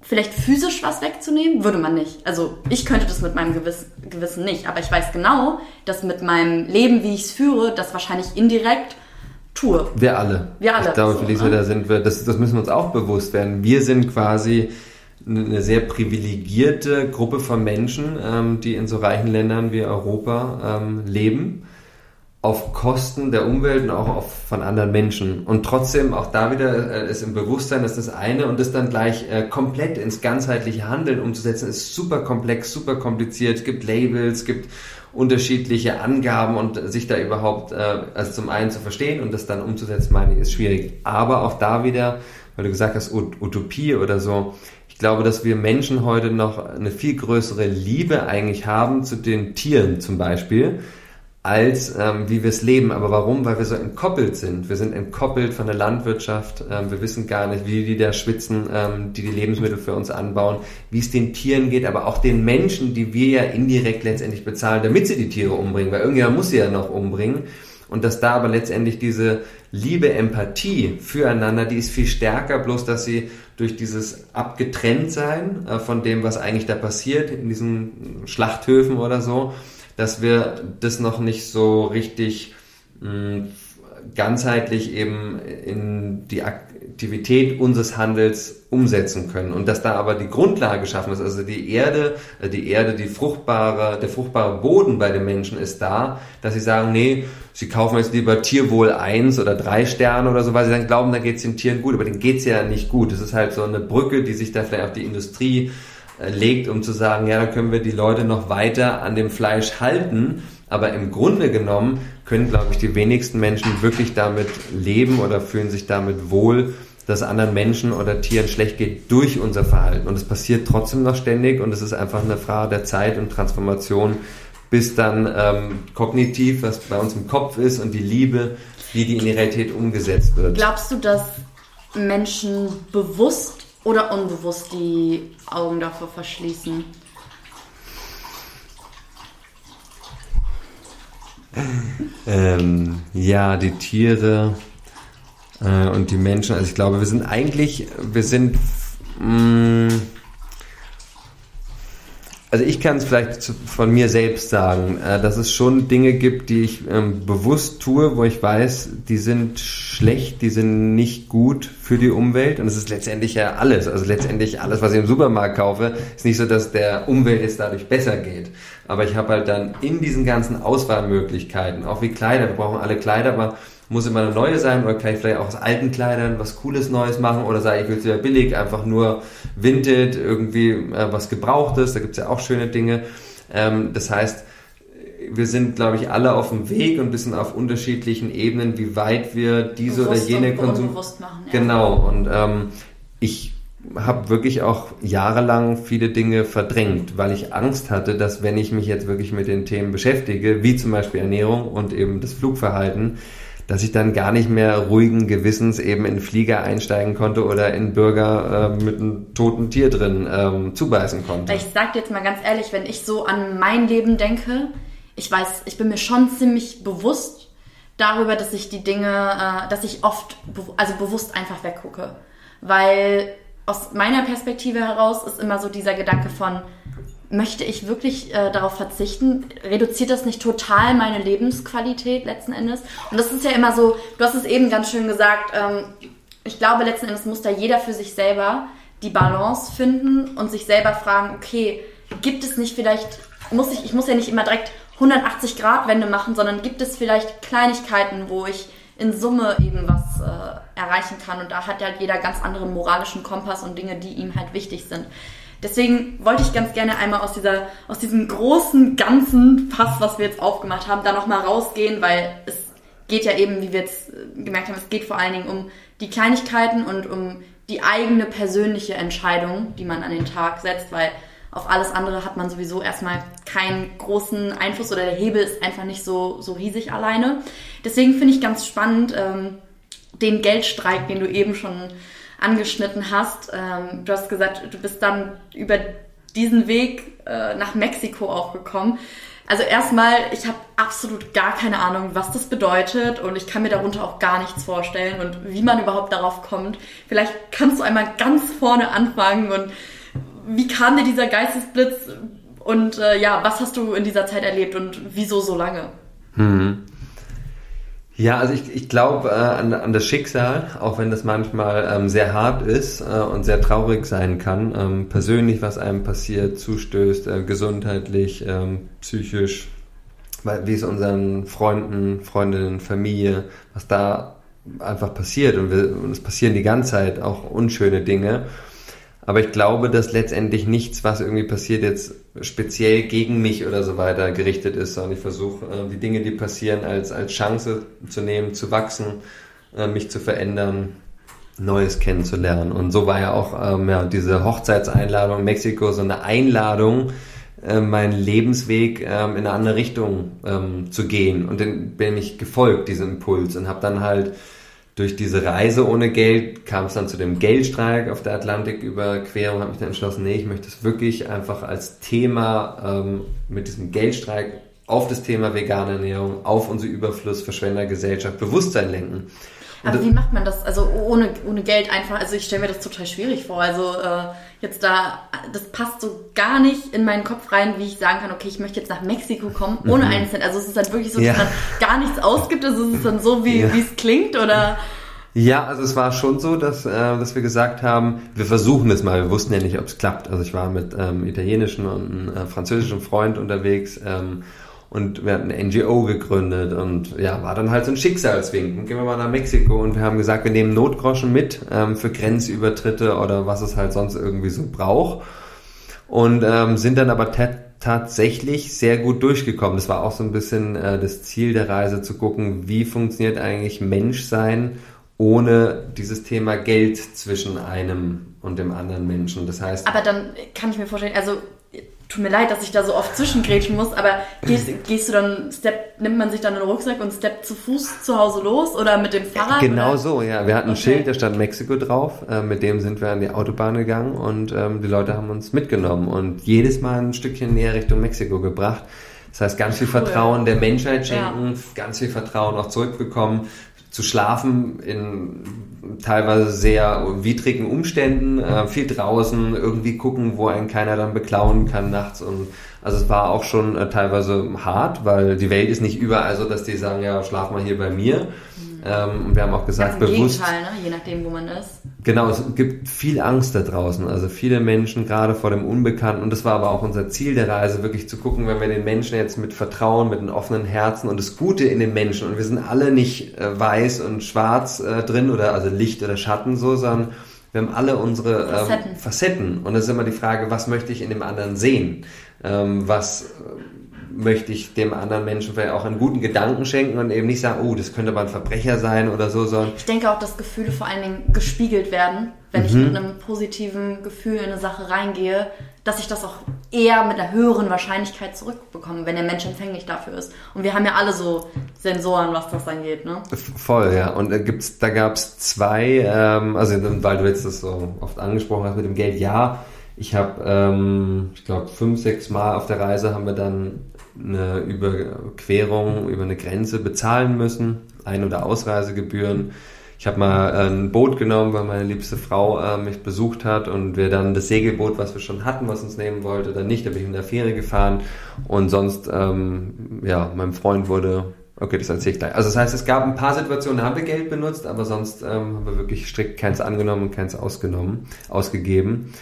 vielleicht physisch was wegzunehmen? Würde man nicht. Also ich könnte das mit meinem Gewiss, Gewissen nicht, aber ich weiß genau, dass mit meinem Leben, wie ich es führe, das wahrscheinlich indirekt tue. Wir alle. Wir alle. Ich glaube, So, Felicia, ne? da sind wir, das, das müssen wir uns auch bewusst werden. Wir sind quasi eine sehr privilegierte Gruppe von Menschen, ähm, die in so reichen Ländern wie Europa ähm, leben, auf Kosten der Umwelt und auch auf, von anderen Menschen. Und trotzdem auch da wieder äh, ist im Bewusstsein, dass das eine und das dann gleich äh, komplett ins ganzheitliche Handeln umzusetzen, ist super komplex, super kompliziert. Es gibt Labels, es gibt unterschiedliche Angaben und sich da überhaupt, äh, also zum einen zu verstehen und das dann umzusetzen, meine ich, ist schwierig. Aber auch da wieder, weil du gesagt hast, Ut- Utopie oder so, ich glaube, dass wir Menschen heute noch eine viel größere Liebe eigentlich haben zu den Tieren zum Beispiel, als ähm, wie wir es leben. Aber warum? Weil wir so entkoppelt sind. Wir sind entkoppelt von der Landwirtschaft. Ähm, wir wissen gar nicht, wie die da schwitzen, ähm, die die Lebensmittel für uns anbauen, wie es den Tieren geht, aber auch den Menschen, die wir ja indirekt letztendlich bezahlen, damit sie die Tiere umbringen. Weil irgendjemand muss sie ja noch umbringen. Und dass da aber letztendlich diese Liebe, Empathie füreinander, die ist viel stärker, bloß dass sie durch dieses Abgetrenntsein äh, von dem, was eigentlich da passiert, in diesen Schlachthöfen oder so, dass wir das noch nicht so richtig mh, ganzheitlich eben in die Aktivität unseres Handels umsetzen können. Und dass da aber die Grundlage geschaffen ist, also die Erde, äh, die Erde, die fruchtbare, der fruchtbare Boden bei den Menschen ist da, dass sie sagen, nee, sie kaufen jetzt lieber Tierwohl eins oder drei Sterne oder so, weil sie dann glauben, da geht's den Tieren gut, aber denen geht's ja nicht gut. Das ist halt so eine Brücke, die sich da vielleicht auf die Industrie äh, legt, um zu sagen, ja, da können wir die Leute noch weiter an dem Fleisch halten, aber im Grunde genommen können, glaube ich, die wenigsten Menschen wirklich damit leben oder fühlen sich damit wohl, dass anderen Menschen oder Tieren schlecht geht durch unser Verhalten. Und es passiert trotzdem noch ständig und es ist einfach eine Frage der Zeit und Transformation, bis dann ähm, kognitiv, was bei uns im Kopf ist und die Liebe, wie die in die Realität umgesetzt wird. Glaubst du, dass Menschen bewusst oder unbewusst die Augen davor verschließen? Ähm, ja, die Tiere äh, und die Menschen. Also ich glaube, wir sind eigentlich, wir sind, mh, also ich kann es vielleicht von mir selbst sagen, äh, dass es schon Dinge gibt, die ich ähm, bewusst tue, wo ich weiß, die sind schlecht, die sind nicht gut für die Umwelt. Und es ist letztendlich ja alles. Also letztendlich alles, was ich im Supermarkt kaufe, ist nicht so, dass der Umwelt jetzt dadurch besser geht. Aber ich habe halt dann in diesen ganzen Auswahlmöglichkeiten, auch wie Kleider, wir brauchen alle Kleider, aber muss immer eine neue sein oder kann ich vielleicht auch aus alten Kleidern was Cooles Neues machen oder sage ich, ich will es wieder billig, einfach nur Vinted, irgendwie äh, was Gebrauchtes, da gibt's ja auch schöne Dinge. Ähm, das heißt, wir sind, glaube ich, alle auf dem Weg und ein bisschen auf unterschiedlichen Ebenen, wie weit wir diese Bewusst oder jene Konsum... machen, ja. Genau, und ähm, ich habe wirklich auch jahrelang viele Dinge verdrängt, weil ich Angst hatte, dass wenn ich mich jetzt wirklich mit den Themen beschäftige, wie zum Beispiel Ernährung und eben das Flugverhalten, dass ich dann gar nicht mehr ruhigen Gewissens eben in Flieger einsteigen konnte oder in Bürger äh, mit einem toten Tier drin ähm, zubeißen konnte. Ich sag dir jetzt mal ganz ehrlich, wenn ich so an mein Leben denke, ich weiß, ich bin mir schon ziemlich bewusst darüber, dass ich die Dinge, äh, dass ich oft, also bewusst einfach weggucke. Weil aus meiner Perspektive heraus ist immer so dieser Gedanke von, möchte ich wirklich äh, darauf verzichten? Reduziert das nicht total meine Lebensqualität letzten Endes? Und das ist ja immer so, du hast es eben ganz schön gesagt, ähm, ich glaube letzten Endes muss da jeder für sich selber die Balance finden und sich selber fragen, okay, gibt es nicht vielleicht, muss ich, ich muss ja nicht immer direkt 180 Grad Wende machen, sondern gibt es vielleicht Kleinigkeiten, wo ich in Summe eben was äh, erreichen kann und da hat ja jeder ganz anderen moralischen Kompass und Dinge, die ihm halt wichtig sind. Deswegen wollte ich ganz gerne einmal aus dieser, aus diesem großen ganzen Fass, was wir jetzt aufgemacht haben, da nochmal rausgehen, weil es geht ja eben, wie wir jetzt äh, gemerkt haben, es geht vor allen Dingen um die Kleinigkeiten und um die eigene persönliche Entscheidung, die man an den Tag setzt, weil auf alles andere hat man sowieso erstmal keinen großen Einfluss oder der Hebel ist einfach nicht so, so riesig alleine. Deswegen finde ich ganz spannend, ähm, den Geldstreik, den du eben schon angeschnitten hast. Ähm, du hast gesagt, du bist dann über diesen Weg äh, nach Mexiko auch gekommen. Also erstmal, ich habe absolut gar keine Ahnung, was das bedeutet und ich kann mir darunter auch gar nichts vorstellen und wie man überhaupt darauf kommt. Vielleicht kannst du einmal ganz vorne anfangen und wie kam dir dieser Geistesblitz und äh, ja, was hast du in dieser Zeit erlebt und wieso so lange? Hm. Ja, also ich, ich glaube äh, an, an das Schicksal, auch wenn das manchmal ähm, sehr hart ist äh, und sehr traurig sein kann, ähm, persönlich, was einem passiert, zustößt, äh, gesundheitlich, ähm, psychisch, weil, wie es unseren Freunden, Freundinnen, Familie, was da einfach passiert und, wir, und es passieren die ganze Zeit auch unschöne Dinge. Aber ich glaube, dass letztendlich nichts, was irgendwie passiert, jetzt speziell gegen mich oder so weiter gerichtet ist, sondern ich versuche, äh, die Dinge, die passieren, als, als Chance zu nehmen, zu wachsen, äh, mich zu verändern, Neues kennenzulernen. Und so war ja auch ähm, ja, diese Hochzeitseinladung in Mexiko so eine Einladung, äh, meinen Lebensweg ähm, in eine andere Richtung ähm, zu gehen. Und dann bin ich gefolgt, diesem Impuls, und habe dann halt durch diese Reise ohne Geld kam es dann zu dem Geldstreik auf der Atlantiküberquerung, habe mich dann entschlossen, nee, ich möchte es wirklich einfach als Thema ähm, mit diesem Geldstreik auf das Thema vegane Ernährung, auf unsere Überfluss, Verschwendergesellschaft, Bewusstsein lenken. Und Aber wie macht man das? Also ohne, ohne Geld einfach, also ich stelle mir das total schwierig vor. Also äh, jetzt da, das passt so gar nicht in meinen Kopf rein, wie ich sagen kann, okay, ich möchte jetzt nach Mexiko kommen, ohne mhm. einen Cent. Also es ist dann wirklich so, dass ja. man gar nichts ausgibt. Also es ist dann so, wie ja. es klingt oder... Ja, also es war schon so, dass, äh, dass wir gesagt haben, wir versuchen es mal. Wir wussten ja nicht, ob es klappt. Also ich war mit ähm, italienischen und einem äh, französischen Freund unterwegs ähm, und wir hatten eine NGO gegründet und ja, war dann halt so ein Schicksalswink. Und gehen wir mal nach Mexiko und wir haben gesagt, wir nehmen Notgroschen mit ähm, für Grenzübertritte oder was es halt sonst irgendwie so braucht. Und ähm, sind dann aber tatsächlich sehr gut durchgekommen. Das war auch so ein bisschen äh, das Ziel der Reise, zu gucken, wie funktioniert eigentlich Menschsein ohne dieses Thema Geld zwischen einem und dem anderen Menschen. Das heißt. Aber dann kann ich mir vorstellen, also tut mir leid, dass ich da so oft zwischengrätschen muss, aber gehst, gehst du dann, Step, nimmt man sich dann einen Rucksack und steppt zu Fuß zu Hause los oder mit dem Fahrrad? Genau oder? so, ja. Wir hatten okay. ein Schild, da stand Mexiko drauf, äh, mit dem sind wir an die Autobahn gegangen und ähm, die Leute haben uns mitgenommen und jedes Mal ein Stückchen näher Richtung Mexiko gebracht. Das heißt, ganz viel Vertrauen der Menschheit schenken, ja. ganz viel Vertrauen auch zurückbekommen, zu schlafen in teilweise sehr widrigen Umständen, äh, viel draußen, irgendwie gucken, wo einen keiner dann beklauen kann nachts und also es war auch schon äh, teilweise hart, weil die Welt ist nicht überall so, dass die sagen, ja, schlaf mal hier bei mir. Mhm. Ähm, und wir haben auch gesagt, Ganz bewusst. Gegenteil, ne? je nachdem, wo man ist. Genau, es gibt viel Angst da draußen. Also viele Menschen, gerade vor dem Unbekannten. Und das war aber auch unser Ziel der Reise, wirklich zu gucken, wenn wir den Menschen jetzt mit Vertrauen, mit einem offenen Herzen und das Gute in den Menschen, und wir sind alle nicht äh, weiß und schwarz äh, drin oder also Licht oder Schatten so, sondern wir haben alle unsere ähm, Facetten. Facetten. Und es ist immer die Frage, was möchte ich in dem anderen sehen? Ähm, was möchte ich dem anderen Menschen vielleicht auch einen guten Gedanken schenken und eben nicht sagen, oh, das könnte mal ein Verbrecher sein oder so, sondern. Ich denke auch, dass Gefühle vor allen Dingen gespiegelt werden, wenn mhm. ich mit einem positiven Gefühl in eine Sache reingehe, dass ich das auch eher mit einer höheren Wahrscheinlichkeit zurückbekomme, wenn der Mensch empfänglich dafür ist. Und wir haben ja alle so Sensoren, was das angeht, ne? Voll, ja. Und da gibt's, da gab's zwei, ähm, also weil du jetzt das so oft angesprochen hast mit dem Geld, ja ich habe, ähm, ich glaube, fünf, sechs Mal auf der Reise haben wir dann eine Überquerung über eine Grenze bezahlen müssen, Ein- oder Ausreisegebühren. Ich habe mal ein Boot genommen, weil meine liebste Frau äh, mich besucht hat und wir dann das Segelboot, was wir schon hatten, was uns nehmen wollte, dann nicht, da bin ich in der Fähre gefahren und sonst, ähm, ja, meinem Freund wurde, okay, das erzähle ich gleich. Also das heißt, es gab ein paar Situationen, da haben wir Geld benutzt, aber sonst ähm, haben wir wirklich strikt keins angenommen und keins ausgenommen, ausgegeben.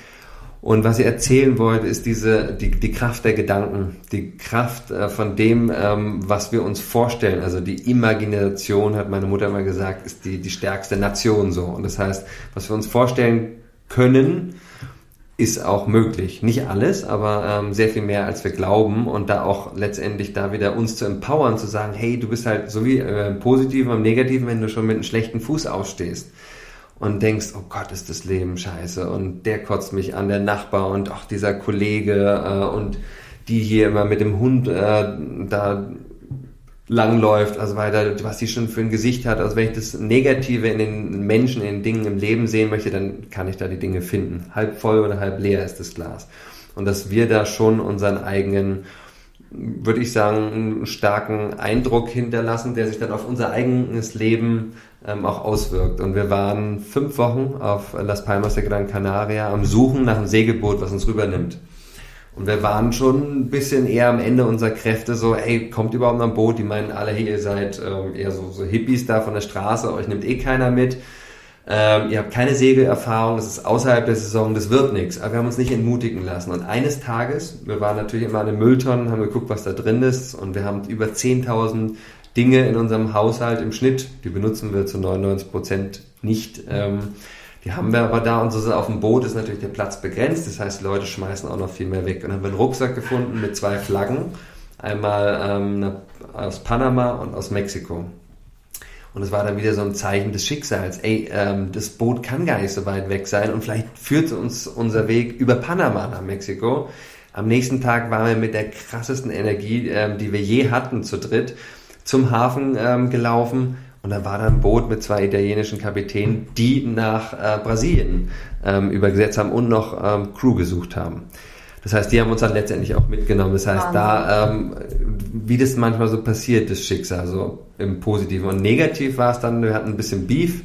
Und was ich erzählen wollte, ist diese, die, die Kraft der Gedanken, die Kraft äh, von dem, ähm, was wir uns vorstellen. Also die Imagination, hat meine Mutter mal gesagt, ist die, die stärkste Nation so. Und das heißt, was wir uns vorstellen können, ist auch möglich. Nicht alles, aber ähm, sehr viel mehr, als wir glauben. Und da auch letztendlich da wieder uns zu empowern, zu sagen, hey, du bist halt so wie äh, im Positiven, im Negativen, wenn du schon mit einem schlechten Fuß aufstehst und denkst, oh Gott, ist das Leben scheiße und der kotzt mich an, der Nachbar und auch dieser Kollege äh, und die hier immer mit dem Hund äh, da langläuft, also weiter, was die schon für ein Gesicht hat. Also wenn ich das Negative in den Menschen, in den Dingen im Leben sehen möchte, dann kann ich da die Dinge finden. Halb voll oder halb leer ist das Glas. und dass wir da schon unseren eigenen würde ich sagen, starken Eindruck hinterlassen, der sich dann auf unser eigenes Leben ähm, auch auswirkt. Und wir waren fünf Wochen auf Las Palmas de Gran Canaria am Suchen nach einem Segelboot, was uns rübernimmt. Und wir waren schon ein bisschen eher am Ende unserer Kräfte so, ey, kommt überhaupt noch ein Boot? Die meinen alle, hey, ihr seid ähm, eher so, so Hippies da von der Straße, euch nimmt eh keiner mit. Ähm, ihr habt keine Segelerfahrung, es ist außerhalb der Saison, das wird nichts. Aber wir haben uns nicht entmutigen lassen. Und eines Tages, wir waren natürlich immer an den Mülltonnen, haben geguckt, was da drin ist. Und wir haben über 10.000 Dinge in unserem Haushalt im Schnitt. Die benutzen wir zu 99 Prozent nicht. Ähm, die haben wir aber da und so auf dem Boot ist natürlich der Platz begrenzt. Das heißt, Leute schmeißen auch noch viel mehr weg. Und dann haben wir einen Rucksack gefunden mit zwei Flaggen. Einmal ähm, aus Panama und aus Mexiko. Und es war dann wieder so ein Zeichen des Schicksals. Ey, ähm, das Boot kann gar nicht so weit weg sein und vielleicht führt uns unser Weg über Panama nach Mexiko. Am nächsten Tag waren wir mit der krassesten Energie, ähm, die wir je hatten, zu dritt zum Hafen ähm, gelaufen. Und da war dann ein Boot mit zwei italienischen Kapitänen, die nach äh, Brasilien ähm, übergesetzt haben und noch ähm, Crew gesucht haben. Das heißt, die haben uns dann letztendlich auch mitgenommen. Das heißt, da, ähm, wie das manchmal so passiert, das Schicksal, so im Positiven. Und negativ war es dann, wir hatten ein bisschen Beef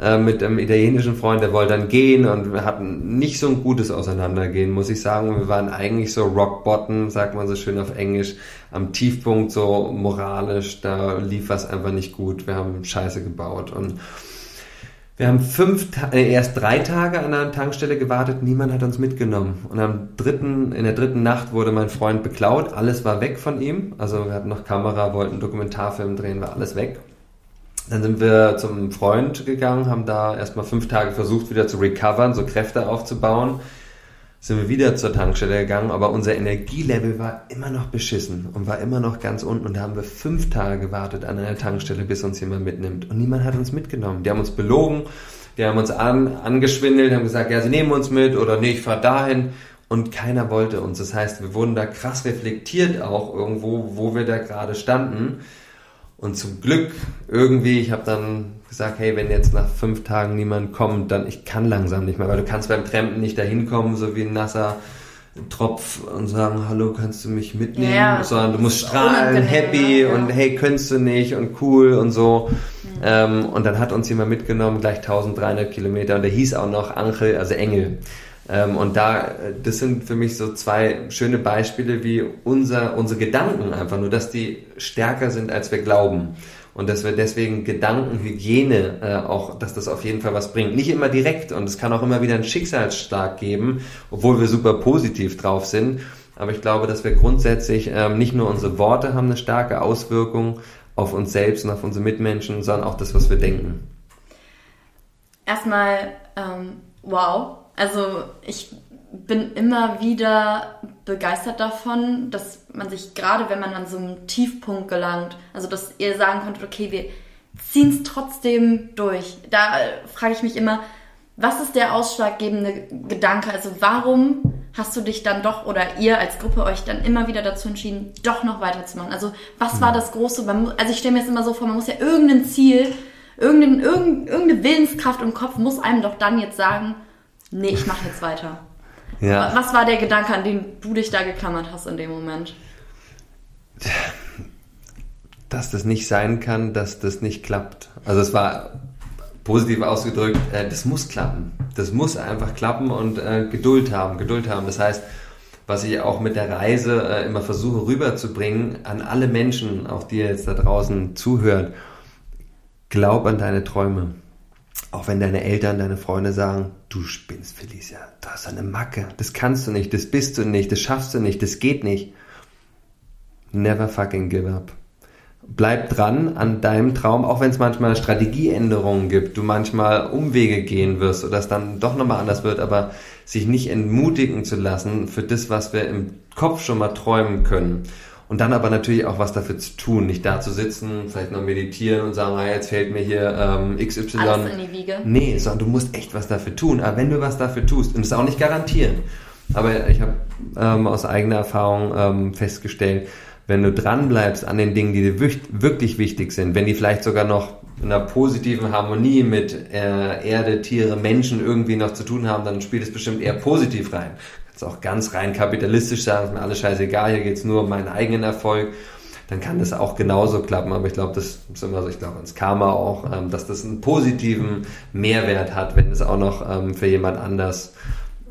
äh, mit einem italienischen Freund, der wollte dann gehen und wir hatten nicht so ein gutes Auseinandergehen, muss ich sagen. Wir waren eigentlich so rock bottom, sagt man so schön auf Englisch, am Tiefpunkt so moralisch, da lief was einfach nicht gut. Wir haben Scheiße gebaut und wir haben fünf, äh, erst drei Tage an einer Tankstelle gewartet, niemand hat uns mitgenommen. Und am dritten, in der dritten Nacht wurde mein Freund beklaut, alles war weg von ihm. Also wir hatten noch Kamera, wollten Dokumentarfilm drehen, war alles weg. Dann sind wir zum Freund gegangen, haben da erstmal fünf Tage versucht, wieder zu recovern, so Kräfte aufzubauen sind wir wieder zur Tankstelle gegangen, aber unser Energielevel war immer noch beschissen und war immer noch ganz unten. Und da haben wir fünf Tage gewartet an einer Tankstelle, bis uns jemand mitnimmt. Und niemand hat uns mitgenommen. Die haben uns belogen, die haben uns an, angeschwindelt, haben gesagt, ja, sie nehmen uns mit oder nee, ich fahr dahin. Und keiner wollte uns. Das heißt, wir wurden da krass reflektiert auch irgendwo, wo wir da gerade standen. Und zum Glück irgendwie, ich habe dann gesagt, hey, wenn jetzt nach fünf Tagen niemand kommt, dann ich kann langsam nicht mehr, weil du kannst beim Trampen nicht dahin kommen, so wie ein nasser Tropf und sagen, hallo, kannst du mich mitnehmen? Ja, Sondern du musst strahlen, happy ja. und hey, könntest du nicht und cool und so. Mhm. Ähm, und dann hat uns jemand mitgenommen, gleich 1300 Kilometer und der hieß auch noch Angel, also Engel. Ähm, und da, das sind für mich so zwei schöne Beispiele, wie unser, unsere Gedanken einfach nur, dass die stärker sind, als wir glauben und dass wir deswegen Gedankenhygiene äh, auch, dass das auf jeden Fall was bringt. Nicht immer direkt und es kann auch immer wieder einen Schicksalsschlag geben, obwohl wir super positiv drauf sind. Aber ich glaube, dass wir grundsätzlich ähm, nicht nur unsere Worte haben eine starke Auswirkung auf uns selbst und auf unsere Mitmenschen, sondern auch das, was wir denken. Erstmal, ähm, wow. Also ich bin immer wieder begeistert davon, dass man sich gerade, wenn man an so einen Tiefpunkt gelangt, also dass ihr sagen konntet, okay, wir ziehen es trotzdem durch. Da frage ich mich immer, was ist der ausschlaggebende Gedanke? Also warum hast du dich dann doch oder ihr als Gruppe euch dann immer wieder dazu entschieden, doch noch weiterzumachen? Also was war hm. das große? Also ich stelle mir jetzt immer so vor, man muss ja irgendein Ziel, irgendein, irgendeine Willenskraft im Kopf muss einem doch dann jetzt sagen, nee, ich mache jetzt weiter. Ja. Was war der Gedanke, an den du dich da geklammert hast in dem Moment? Dass das nicht sein kann, dass das nicht klappt. Also es war positiv ausgedrückt, äh, das muss klappen. Das muss einfach klappen und äh, Geduld haben, Geduld haben. Das heißt, was ich auch mit der Reise äh, immer versuche rüberzubringen an alle Menschen, auch die jetzt da draußen zuhören, glaub an deine Träume. Auch wenn deine Eltern, deine Freunde sagen, du spinnst, Felicia, du hast eine Macke, das kannst du nicht, das bist du nicht, das schaffst du nicht, das geht nicht. Never fucking give up. Bleib dran an deinem Traum, auch wenn es manchmal Strategieänderungen gibt, du manchmal Umwege gehen wirst oder es dann doch nochmal anders wird, aber sich nicht entmutigen zu lassen für das, was wir im Kopf schon mal träumen können. Und dann aber natürlich auch was dafür zu tun, nicht da zu sitzen, vielleicht noch meditieren und sagen, ah, jetzt fällt mir hier ähm, XY. Alles in die Wiege. Nee, sondern du musst echt was dafür tun. Aber wenn du was dafür tust, und das auch nicht garantieren, aber ich habe ähm, aus eigener Erfahrung ähm, festgestellt, wenn du dran bleibst an den Dingen, die dir wirklich wichtig sind, wenn die vielleicht sogar noch in einer positiven Harmonie mit äh, Erde, Tiere, Menschen irgendwie noch zu tun haben, dann spielt es bestimmt eher positiv rein. Jetzt auch ganz rein kapitalistisch sagen, ist mir alles scheißegal, hier geht's nur um meinen eigenen Erfolg dann kann das auch genauso klappen. Aber ich glaube, das ist immer so, ich glaube ans Karma auch, ähm, dass das einen positiven Mehrwert hat, wenn es auch noch ähm, für jemand anders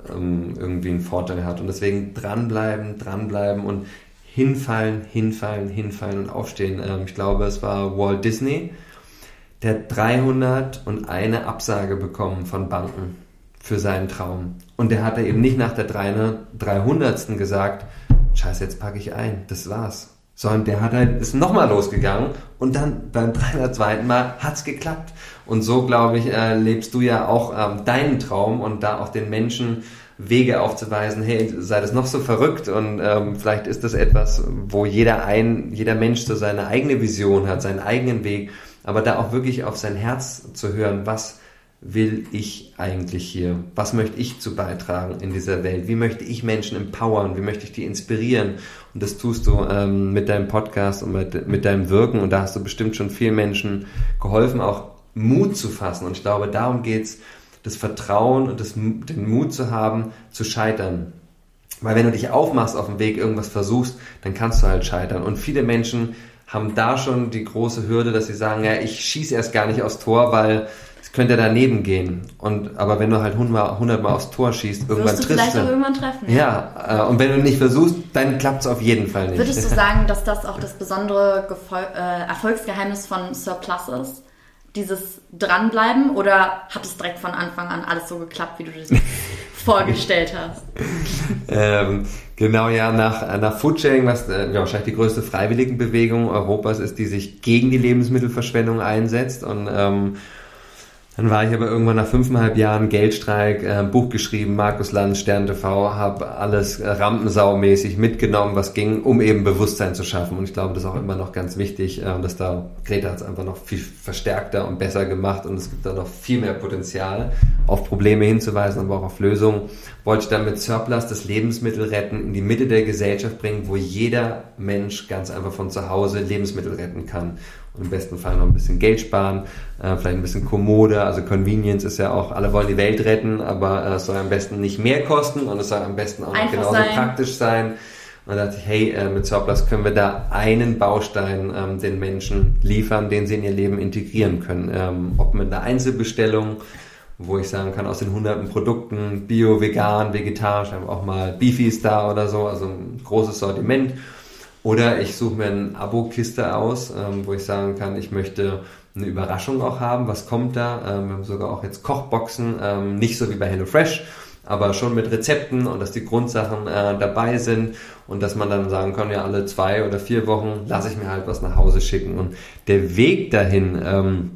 ähm, irgendwie einen Vorteil hat. Und deswegen dranbleiben, dranbleiben und hinfallen, hinfallen, hinfallen und aufstehen. Ähm, ich glaube, es war Walt Disney, der 301 Absage bekommen von Banken für seinen Traum. Und der hatte eben nicht nach der 300. gesagt, scheiße, jetzt packe ich ein, das war's sondern der hat halt, ist nochmal losgegangen und dann beim 302. Mal hat's geklappt. Und so, glaube ich, äh, lebst du ja auch ähm, deinen Traum und da auch den Menschen Wege aufzuweisen, hey, sei das noch so verrückt und ähm, vielleicht ist das etwas, wo jeder ein, jeder Mensch so seine eigene Vision hat, seinen eigenen Weg, aber da auch wirklich auf sein Herz zu hören, was will ich eigentlich hier? Was möchte ich zu beitragen in dieser Welt? Wie möchte ich Menschen empowern? Wie möchte ich die inspirieren? Und das tust du ähm, mit deinem Podcast und mit, mit deinem Wirken. Und da hast du bestimmt schon vielen Menschen geholfen, auch Mut zu fassen. Und ich glaube, darum geht's, das Vertrauen und das, den Mut zu haben, zu scheitern. Weil wenn du dich aufmachst auf dem Weg, irgendwas versuchst, dann kannst du halt scheitern. Und viele Menschen haben da schon die große Hürde, dass sie sagen, ja, ich schieße erst gar nicht aufs Tor, weil könnte daneben gehen. Und, aber wenn du halt hundertmal, aufs Tor schießt, irgendwann Wirst du triffst vielleicht du. auch irgendwann treffen. Ja, ja äh, und wenn du nicht versuchst, dann klappt es auf jeden Fall nicht. Würdest du [LAUGHS] sagen, dass das auch das besondere Gefol äh, Erfolgsgeheimnis von Surplus ist? Dieses Dranbleiben oder hat es direkt von Anfang an alles so geklappt, wie du das [LAUGHS] vorgestellt hast? [LAUGHS] ähm, genau, ja, nach, nach Foodsharing, was äh, ja, wahrscheinlich die größte Freiwilligenbewegung Europas ist, die sich gegen die Lebensmittelverschwendung einsetzt und ähm, dann war ich aber irgendwann nach fünfeinhalb Jahren Geldstreik, äh, Buch geschrieben, Markus Lanz, Stern TV, habe alles äh, rampensaumäßig mitgenommen, was ging, um eben Bewusstsein zu schaffen. Und ich glaube, das ist auch immer noch ganz wichtig, äh, dass da Greta hat es einfach noch viel verstärkter und besser gemacht und es gibt da noch viel mehr Potenzial, auf Probleme hinzuweisen, aber auch auf Lösungen. Wollte ich dann mit Surplus das Lebensmittel retten, in die Mitte der Gesellschaft bringen, wo jeder Mensch ganz einfach von zu Hause Lebensmittel retten kann im besten Fall noch ein bisschen Geld sparen, äh, vielleicht ein bisschen Kommode, also Convenience ist ja auch, alle wollen die Welt retten, aber äh, es soll am besten nicht mehr kosten und es soll am besten auch noch genauso sein. praktisch sein. Und da dachte ich, hey, äh, mit Surplus können wir da einen Baustein ähm, den Menschen liefern, den sie in ihr Leben integrieren können. Ähm, ob mit einer Einzelbestellung, wo ich sagen kann, aus den hunderten Produkten, Bio, Vegan, Vegetarisch, haben auch mal Beefies da oder so, also ein großes Sortiment oder ich suche mir eine Abo-Kiste aus, ähm, wo ich sagen kann, ich möchte eine Überraschung auch haben. Was kommt da? Ähm, wir haben sogar auch jetzt Kochboxen, ähm, nicht so wie bei HelloFresh, aber schon mit Rezepten und dass die Grundsachen äh, dabei sind und dass man dann sagen kann, ja, alle zwei oder vier Wochen lasse ich mir halt was nach Hause schicken. Und der Weg dahin, ähm,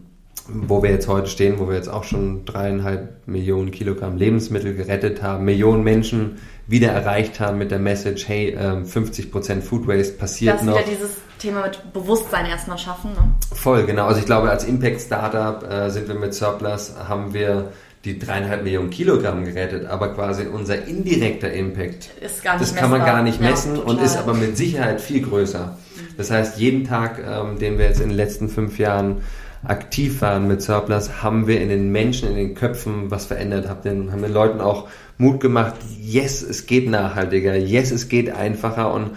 wo wir jetzt heute stehen, wo wir jetzt auch schon dreieinhalb Millionen Kilogramm Lebensmittel gerettet haben, Millionen Menschen wieder erreicht haben mit der Message, hey, 50% ähm, Food Waste passiert das noch. Das ist wieder dieses Thema mit Bewusstsein erstmal schaffen. Ne? Voll, genau. Also ich glaube, als Impact Startup äh, sind wir mit Surplus, haben wir die dreieinhalb Millionen Kilogramm gerettet, aber quasi unser indirekter Impact, ist gar nicht das kann man gar nicht messen ja, und ist aber mit Sicherheit viel größer. Das heißt, jeden Tag, ähm, den wir jetzt in den letzten fünf Jahren aktiv waren mit Surplus, haben wir in den Menschen, in den Köpfen was verändert, haben den, haben den Leuten auch Mut gemacht, yes, es geht nachhaltiger, yes, es geht einfacher und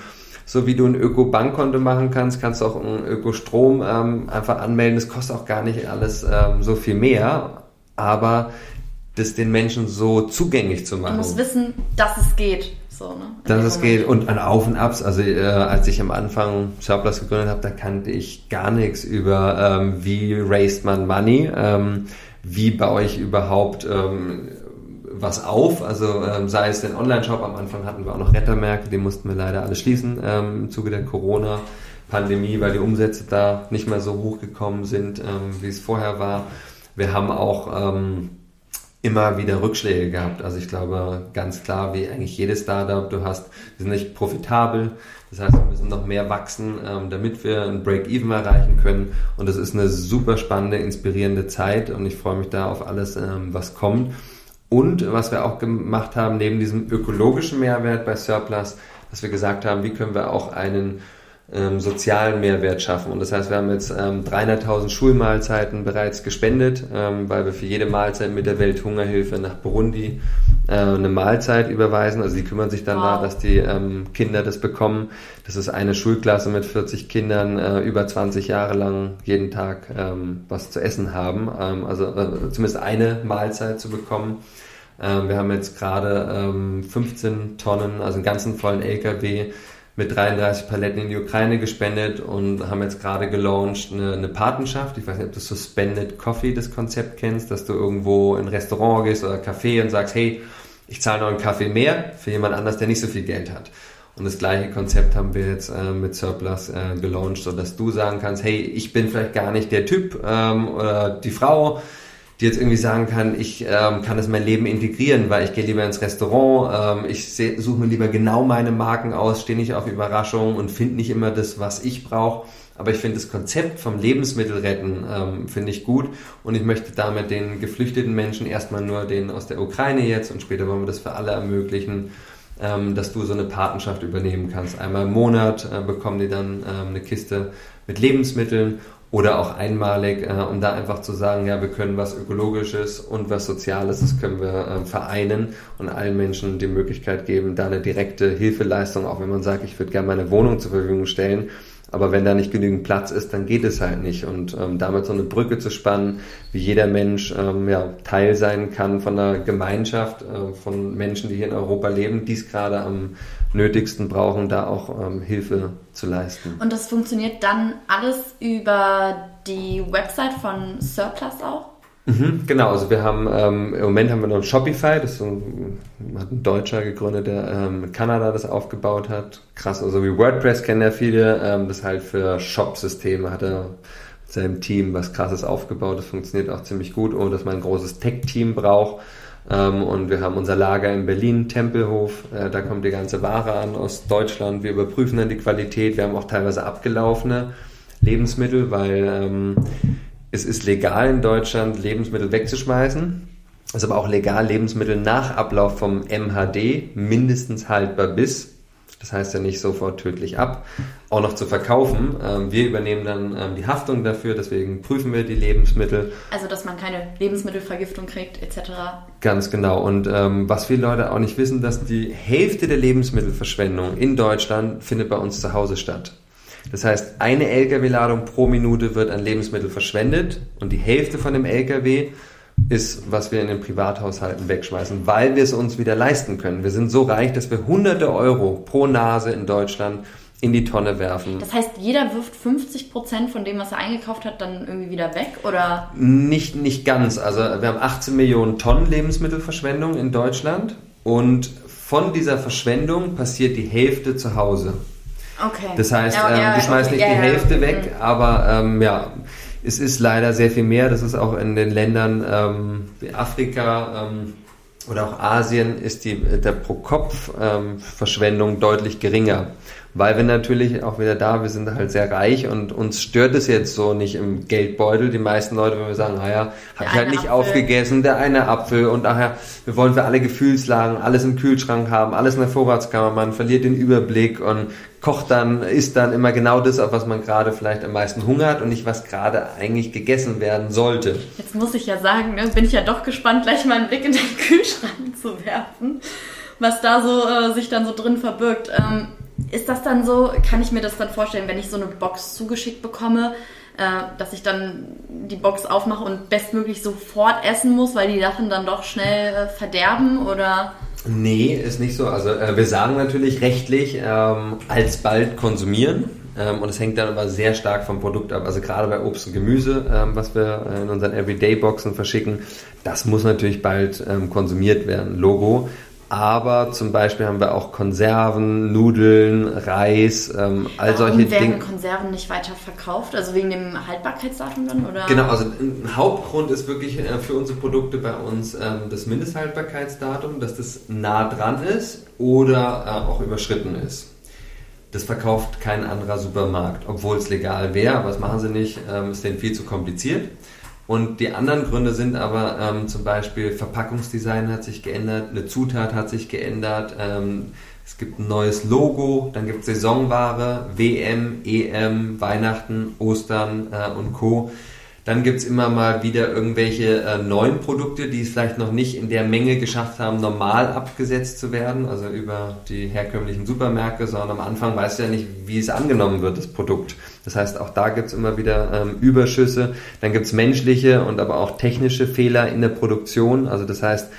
so wie du ein Öko-Bankkonto machen kannst, kannst du auch ein Öko-Strom ähm, einfach anmelden. Das kostet auch gar nicht alles ähm, so viel mehr, aber das den Menschen so zugänglich zu machen. Du musst wissen, dass es geht. So, ne? Dass es geht und an Auf und Abs. Also äh, als ich am Anfang Surplus gegründet habe, da kannte ich gar nichts über ähm, wie raised man money, ähm, wie baue ich überhaupt ähm, was auf. Also ähm, sei es den Online-Shop, am Anfang hatten wir auch noch Rettermärkte, die mussten wir leider alle schließen ähm, im Zuge der Corona-Pandemie, weil die Umsätze da nicht mehr so hochgekommen sind, ähm, wie es vorher war. Wir haben auch ähm, immer wieder Rückschläge gehabt. Also ich glaube ganz klar, wie eigentlich jedes Startup, du hast, wir sind nicht profitabel. Das heißt, wir müssen noch mehr wachsen, ähm, damit wir ein Break-Even erreichen können. Und das ist eine super spannende, inspirierende Zeit und ich freue mich da auf alles, ähm, was kommt. Und was wir auch gemacht haben, neben diesem ökologischen Mehrwert bei Surplus, dass wir gesagt haben, wie können wir auch einen ähm, sozialen Mehrwert schaffen. Und das heißt, wir haben jetzt ähm, 300.000 Schulmahlzeiten bereits gespendet, ähm, weil wir für jede Mahlzeit mit der Welthungerhilfe nach Burundi äh, eine Mahlzeit überweisen. Also die kümmern sich dann wow. da, dass die ähm, Kinder das bekommen. Das ist eine Schulklasse mit 40 Kindern, äh, über 20 Jahre lang jeden Tag ähm, was zu essen haben. Ähm, also äh, zumindest eine Mahlzeit zu bekommen. Ähm, wir haben jetzt gerade ähm, 15 Tonnen, also einen ganzen vollen LKW mit 33 Paletten in die Ukraine gespendet und haben jetzt gerade gelauncht eine, eine Patenschaft. Ich weiß nicht, ob du Suspended Coffee das Konzept kennst, dass du irgendwo in ein Restaurant gehst oder Café und sagst, hey, ich zahle noch einen Kaffee mehr für jemand anders, der nicht so viel Geld hat. Und das gleiche Konzept haben wir jetzt äh, mit Surplus äh, gelauncht, so dass du sagen kannst, hey, ich bin vielleicht gar nicht der Typ ähm, oder die Frau, die jetzt irgendwie sagen kann, ich ähm, kann das in mein Leben integrieren, weil ich gehe lieber ins Restaurant, ähm, ich suche mir lieber genau meine Marken aus, stehe nicht auf Überraschungen und finde nicht immer das, was ich brauche. Aber ich finde das Konzept vom Lebensmittel retten, ähm, finde ich gut. Und ich möchte damit den geflüchteten Menschen erstmal nur den aus der Ukraine jetzt und später wollen wir das für alle ermöglichen, ähm, dass du so eine Patenschaft übernehmen kannst. Einmal im Monat äh, bekommen die dann ähm, eine Kiste mit Lebensmitteln oder auch einmalig, äh, um da einfach zu sagen, ja, wir können was Ökologisches und was Soziales, das können wir äh, vereinen und allen Menschen die Möglichkeit geben, da eine direkte Hilfeleistung, auch wenn man sagt, ich würde gerne meine Wohnung zur Verfügung stellen, aber wenn da nicht genügend Platz ist, dann geht es halt nicht. Und ähm, damit so eine Brücke zu spannen, wie jeder Mensch ähm, ja, Teil sein kann von einer Gemeinschaft äh, von Menschen, die hier in Europa leben, die es gerade am nötigsten brauchen, da auch ähm, Hilfe zu leisten. Und das funktioniert dann alles über die Website von Surplus auch? Mhm, genau, also wir haben ähm, im Moment haben wir noch ein Shopify, das so ein, hat ein Deutscher gegründet, der ähm, in Kanada das aufgebaut hat. Krass, also wie WordPress kennen ja viele, ähm, das halt für Shop-Systeme hat er mit seinem Team was krasses aufgebaut. Das funktioniert auch ziemlich gut, ohne dass man ein großes Tech-Team braucht. Ähm, und wir haben unser Lager in Berlin, Tempelhof. Äh, da kommt die ganze Ware an aus Deutschland. Wir überprüfen dann die Qualität. Wir haben auch teilweise abgelaufene Lebensmittel, weil ähm, es ist legal in Deutschland, Lebensmittel wegzuschmeißen. Es ist aber auch legal, Lebensmittel nach Ablauf vom MHD mindestens haltbar bis das heißt ja nicht sofort tödlich ab, auch noch zu verkaufen. Ähm, wir übernehmen dann ähm, die Haftung dafür, deswegen prüfen wir die Lebensmittel. Also, dass man keine Lebensmittelvergiftung kriegt, etc. Ganz genau. Und ähm, was viele Leute auch nicht wissen, dass die Hälfte der Lebensmittelverschwendung in Deutschland findet bei uns zu Hause statt. Das heißt, eine Lkw-Ladung pro Minute wird an Lebensmittel verschwendet und die Hälfte von dem Lkw ist, was wir in den Privathaushalten wegschmeißen, weil wir es uns wieder leisten können. Wir sind so reich, dass wir hunderte Euro pro Nase in Deutschland in die Tonne werfen. Das heißt, jeder wirft 50 Prozent von dem, was er eingekauft hat, dann irgendwie wieder weg, oder? Nicht, nicht ganz. Also wir haben 18 Millionen Tonnen Lebensmittelverschwendung in Deutschland und von dieser Verschwendung passiert die Hälfte zu Hause. Okay. Das heißt, ja, ähm, ja, du schmeißt okay. nicht ja, die Hälfte weg, mhm. aber ähm, ja, es ist leider sehr viel mehr. Das ist auch in den Ländern ähm, wie Afrika ähm, oder auch Asien ist die, der Pro-Kopf-Verschwendung ähm, deutlich geringer. Weil wir natürlich auch wieder da, wir sind halt sehr reich und uns stört es jetzt so nicht im Geldbeutel. Die meisten Leute, wenn wir sagen, naja, habe ich halt nicht Apfel. aufgegessen, der eine Apfel und daher, wir wollen für alle Gefühlslagen alles im Kühlschrank haben, alles in der Vorratskammer, man verliert den Überblick und kocht dann, isst dann immer genau das, auf was man gerade vielleicht am meisten hungert und nicht, was gerade eigentlich gegessen werden sollte. Jetzt muss ich ja sagen, ne, bin ich ja doch gespannt, gleich mal einen Blick in den [LAUGHS] Kühlschrank zu werfen, was da so äh, sich dann so drin verbirgt. Ähm, ist das dann so, kann ich mir das dann vorstellen, wenn ich so eine Box zugeschickt bekomme, äh, dass ich dann die Box aufmache und bestmöglich sofort essen muss, weil die Sachen dann doch schnell äh, verderben oder? Nee, ist nicht so. Also äh, wir sagen natürlich rechtlich ähm, alsbald konsumieren. Ähm, und es hängt dann aber sehr stark vom Produkt ab. Also gerade bei Obst und Gemüse, ähm, was wir in unseren Everyday-Boxen verschicken, das muss natürlich bald ähm, konsumiert werden. Logo. Aber zum Beispiel haben wir auch Konserven, Nudeln, Reis, ähm, all Warum solche werden Dinge. Konserven nicht weiter verkauft? Also wegen dem Haltbarkeitsdatum dann? Oder? Genau, also ein Hauptgrund ist wirklich äh, für unsere Produkte bei uns ähm, das Mindesthaltbarkeitsdatum, dass das nah dran ist oder äh, auch überschritten ist. Das verkauft kein anderer Supermarkt, obwohl es legal wäre, aber das machen sie nicht, ähm, ist denen viel zu kompliziert. Und die anderen Gründe sind aber ähm, zum Beispiel Verpackungsdesign hat sich geändert, eine Zutat hat sich geändert, ähm, es gibt ein neues Logo, dann gibt es Saisonware, WM, EM, Weihnachten, Ostern äh, und Co. Dann gibt es immer mal wieder irgendwelche äh, neuen Produkte, die es vielleicht noch nicht in der Menge geschafft haben, normal abgesetzt zu werden, also über die herkömmlichen Supermärkte, sondern am Anfang weißt du ja nicht, wie es angenommen wird, das Produkt. Das heißt, auch da gibt es immer wieder ähm, Überschüsse. Dann gibt es menschliche und aber auch technische Fehler in der Produktion. Also das heißt,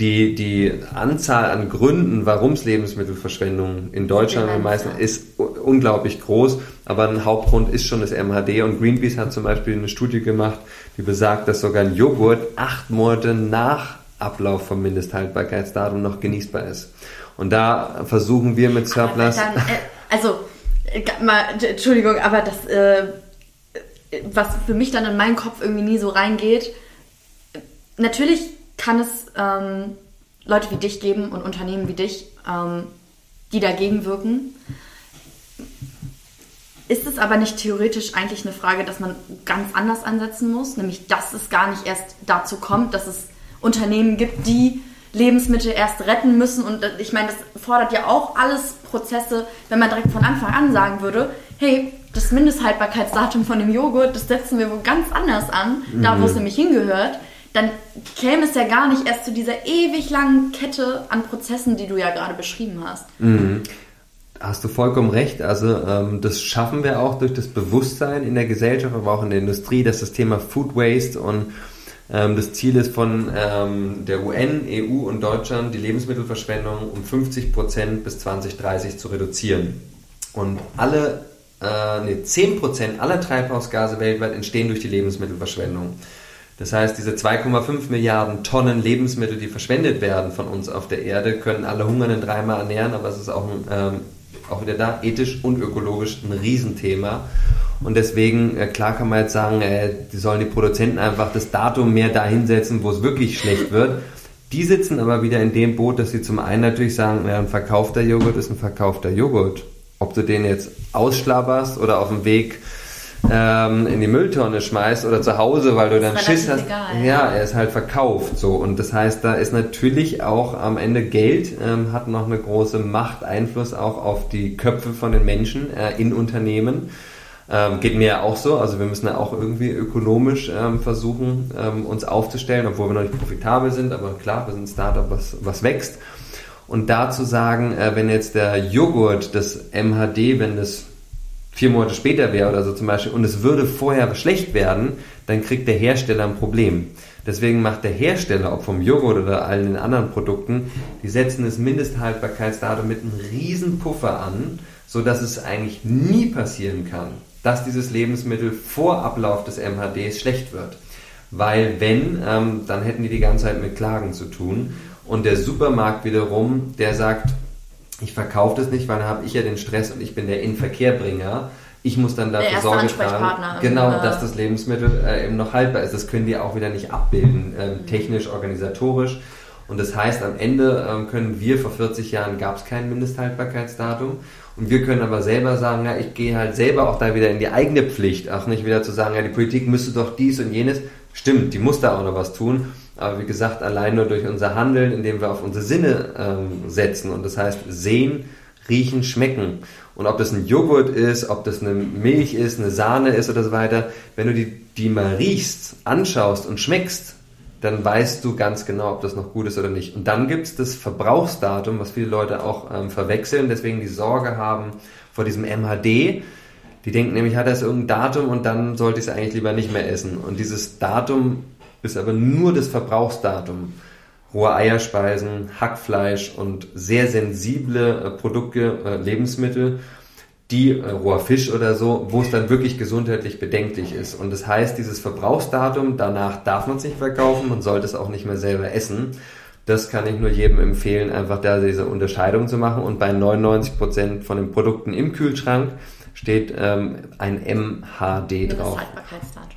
die, die Anzahl an Gründen, warum es Lebensmittelverschwendung in Deutschland am meisten ist unglaublich groß. Aber ein Hauptgrund ist schon das MHD. Und Greenpeace hat zum Beispiel eine Studie gemacht, die besagt, dass sogar ein Joghurt acht Monate nach Ablauf vom Mindesthaltbarkeitsdatum noch genießbar ist. Und da versuchen wir mit Surplus. Dann, äh, also, äh, mal, Entschuldigung, aber das, äh, was für mich dann in meinen Kopf irgendwie nie so reingeht, natürlich kann es ähm, Leute wie dich geben und Unternehmen wie dich, ähm, die dagegen wirken. Ist es aber nicht theoretisch eigentlich eine Frage, dass man ganz anders ansetzen muss? Nämlich, dass es gar nicht erst dazu kommt, dass es Unternehmen gibt, die Lebensmittel erst retten müssen. Und äh, ich meine, das fordert ja auch alles Prozesse, wenn man direkt von Anfang an sagen würde, hey, das Mindesthaltbarkeitsdatum von dem Joghurt, das setzen wir wohl ganz anders an, mhm. da wo es mhm. nämlich hingehört dann käme es ja gar nicht erst zu dieser ewig langen Kette an Prozessen, die du ja gerade beschrieben hast. Mhm. Hast du vollkommen recht. Also ähm, das schaffen wir auch durch das Bewusstsein in der Gesellschaft, aber auch in der Industrie, dass das Thema Food Waste und ähm, das Ziel ist von ähm, der UN, EU und Deutschland, die Lebensmittelverschwendung um 50 Prozent bis 2030 zu reduzieren. Und alle, äh, nee, 10 Prozent aller Treibhausgase weltweit entstehen durch die Lebensmittelverschwendung. Das heißt, diese 2,5 Milliarden Tonnen Lebensmittel, die verschwendet werden von uns auf der Erde, können alle Hungernden dreimal ernähren, aber es ist auch, ähm, auch wieder da ethisch und ökologisch ein Riesenthema. Und deswegen, äh, klar kann man jetzt sagen, äh, die sollen die Produzenten einfach das Datum mehr dahin setzen, wo es wirklich schlecht wird. Die sitzen aber wieder in dem Boot, dass sie zum einen natürlich sagen, ja, ein verkaufter Joghurt ist ein verkaufter Joghurt. Ob du den jetzt ausschlabberst oder auf dem Weg ähm, in die Mülltonne schmeißt oder zu Hause, weil du dann Schiss hast. Egal, ja. er ist halt verkauft so und das heißt, da ist natürlich auch am Ende Geld ähm, hat noch eine große Macht, Einfluss auch auf die Köpfe von den Menschen äh, in Unternehmen. Ähm, geht mir ja auch so, also wir müssen ja auch irgendwie ökonomisch ähm, versuchen, ähm, uns aufzustellen, obwohl wir noch nicht profitabel sind, aber klar, wir sind ein Startup, was, was wächst. Und da zu sagen, äh, wenn jetzt der Joghurt, das MHD, wenn das vier Monate später wäre oder so zum Beispiel und es würde vorher schlecht werden, dann kriegt der Hersteller ein Problem. Deswegen macht der Hersteller, ob vom Joghurt oder allen den anderen Produkten, die setzen das Mindesthaltbarkeitsdatum mit einem riesen Puffer an, so dass es eigentlich nie passieren kann, dass dieses Lebensmittel vor Ablauf des MHDs schlecht wird. Weil wenn, ähm, dann hätten die die ganze Zeit mit Klagen zu tun. Und der Supermarkt wiederum, der sagt, ich verkaufe das nicht, weil dann habe ich ja den Stress und ich bin der Inverkehrbringer. Ich muss dann dafür Sorge tragen, genau, dass das Lebensmittel äh, eben noch haltbar ist. Das können die auch wieder nicht abbilden, äh, technisch, organisatorisch. Und das heißt, am Ende ähm, können wir, vor 40 Jahren gab es kein Mindesthaltbarkeitsdatum. Und wir können aber selber sagen, ja, ich gehe halt selber auch da wieder in die eigene Pflicht. Auch nicht wieder zu sagen, ja, die Politik müsste doch dies und jenes. Stimmt, die muss da auch noch was tun. Aber wie gesagt, allein nur durch unser Handeln, indem wir auf unsere Sinne ähm, setzen. Und das heißt, sehen, riechen, schmecken. Und ob das ein Joghurt ist, ob das eine Milch ist, eine Sahne ist oder so weiter, wenn du die, die mal riechst, anschaust und schmeckst, dann weißt du ganz genau, ob das noch gut ist oder nicht. Und dann gibt es das Verbrauchsdatum, was viele Leute auch ähm, verwechseln, deswegen die Sorge haben vor diesem MHD. Die denken nämlich, hat das irgendein Datum und dann sollte ich es eigentlich lieber nicht mehr essen. Und dieses Datum ist aber nur das Verbrauchsdatum. Rohe Eierspeisen, Hackfleisch und sehr sensible äh, Produkte, äh, Lebensmittel, die äh, roher Fisch oder so, wo es dann wirklich gesundheitlich bedenklich ist. Und das heißt, dieses Verbrauchsdatum, danach darf man es nicht verkaufen, man sollte es auch nicht mehr selber essen. Das kann ich nur jedem empfehlen, einfach da diese Unterscheidung zu machen. Und bei 99 Prozent von den Produkten im Kühlschrank steht ähm, ein MHD drauf.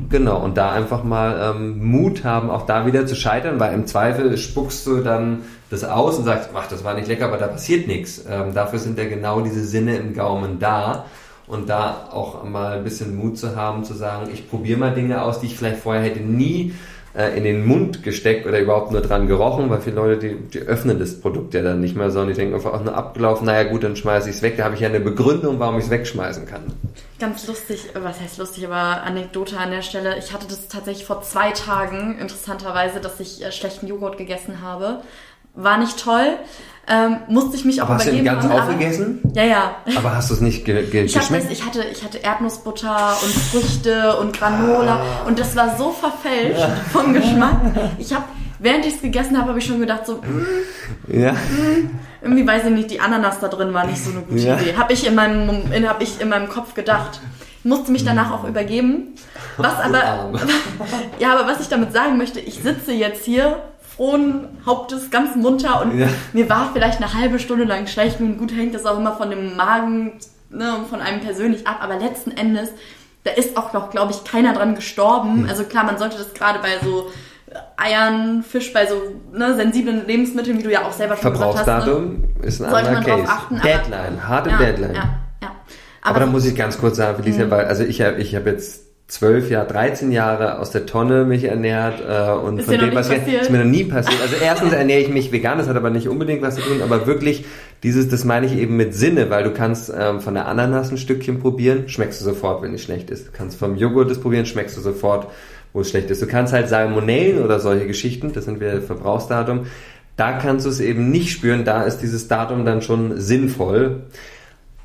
Genau, und da einfach mal ähm, Mut haben, auch da wieder zu scheitern, weil im Zweifel spuckst du dann das aus und sagst, ach, das war nicht lecker, aber da passiert nichts. Ähm, dafür sind ja genau diese Sinne im Gaumen da. und da auch mal ein bisschen Mut zu haben, zu sagen, ich probiere mal Dinge aus, die ich vielleicht vorher hätte nie äh, in den Mund gesteckt oder überhaupt nur dran gerochen, weil viele Leute, die, die öffnen das Produkt ja dann nicht mehr, sondern die denken einfach, auch nur abgelaufen, naja gut, dann schmeiße ich es weg. Da habe ich ja eine Begründung, warum ich es wegschmeißen kann. Ganz lustig, was heißt lustig, aber Anekdote an der Stelle. Ich hatte das tatsächlich vor zwei Tagen, interessanterweise, dass ich äh, schlechten Joghurt gegessen habe. War nicht toll. Ähm, musste ich mich auch aber übergeben. Hast du den ganz aufgegessen? Ja, ja. Aber hast du es nicht ge ge ich geschmeckt? Das, ich, hatte, ich hatte Erdnussbutter und Früchte und Granola ah. und das war so verfälscht ja. vom Geschmack. Ich habe, während ich es gegessen habe, habe ich schon gedacht so, mm, ja. Mm, irgendwie weiß ich nicht, die Ananas da drin war nicht so eine gute ja. Idee. Habe ich in meinem, in, hab ich in meinem Kopf gedacht. Musste mich danach auch übergeben. Was aber, [LAUGHS] ja, aber was ich damit sagen möchte, ich sitze jetzt hier frohen Hauptes, ganz munter und ja. mir war vielleicht eine halbe Stunde lang schlecht. Nun gut hängt das auch immer von dem Magen ne, und von einem persönlich ab, aber letzten Endes, da ist auch noch, glaube ich, keiner dran gestorben. Hm. Also klar, man sollte das gerade bei so Eiern, Fisch, bei so ne, sensiblen Lebensmitteln, wie du ja auch selber schon gesagt hast. Verbrauchsdatum ne, ist ein sollte anderer man Case. Achten, Deadline, harte ja, Deadline. Ja, ja. Aber, aber da muss ich ganz kurz sagen, Felicia, hm. weil also ich habe ich hab jetzt zwölf Jahre, 13 Jahre aus der Tonne mich ernährt äh, und ist von dem, was passiert? ist mir noch nie passiert. Also erstens ernähre ich mich vegan, das hat aber nicht unbedingt was zu tun, aber wirklich dieses, das meine ich eben mit Sinne, weil du kannst ähm, von der Ananas ein Stückchen probieren, schmeckst du sofort, wenn es schlecht ist. Du kannst vom Joghurt das probieren, schmeckst du sofort, wo es schlecht ist. Du kannst halt Salmonellen oder solche Geschichten, das sind wir Verbrauchsdatum, da kannst du es eben nicht spüren, da ist dieses Datum dann schon sinnvoll.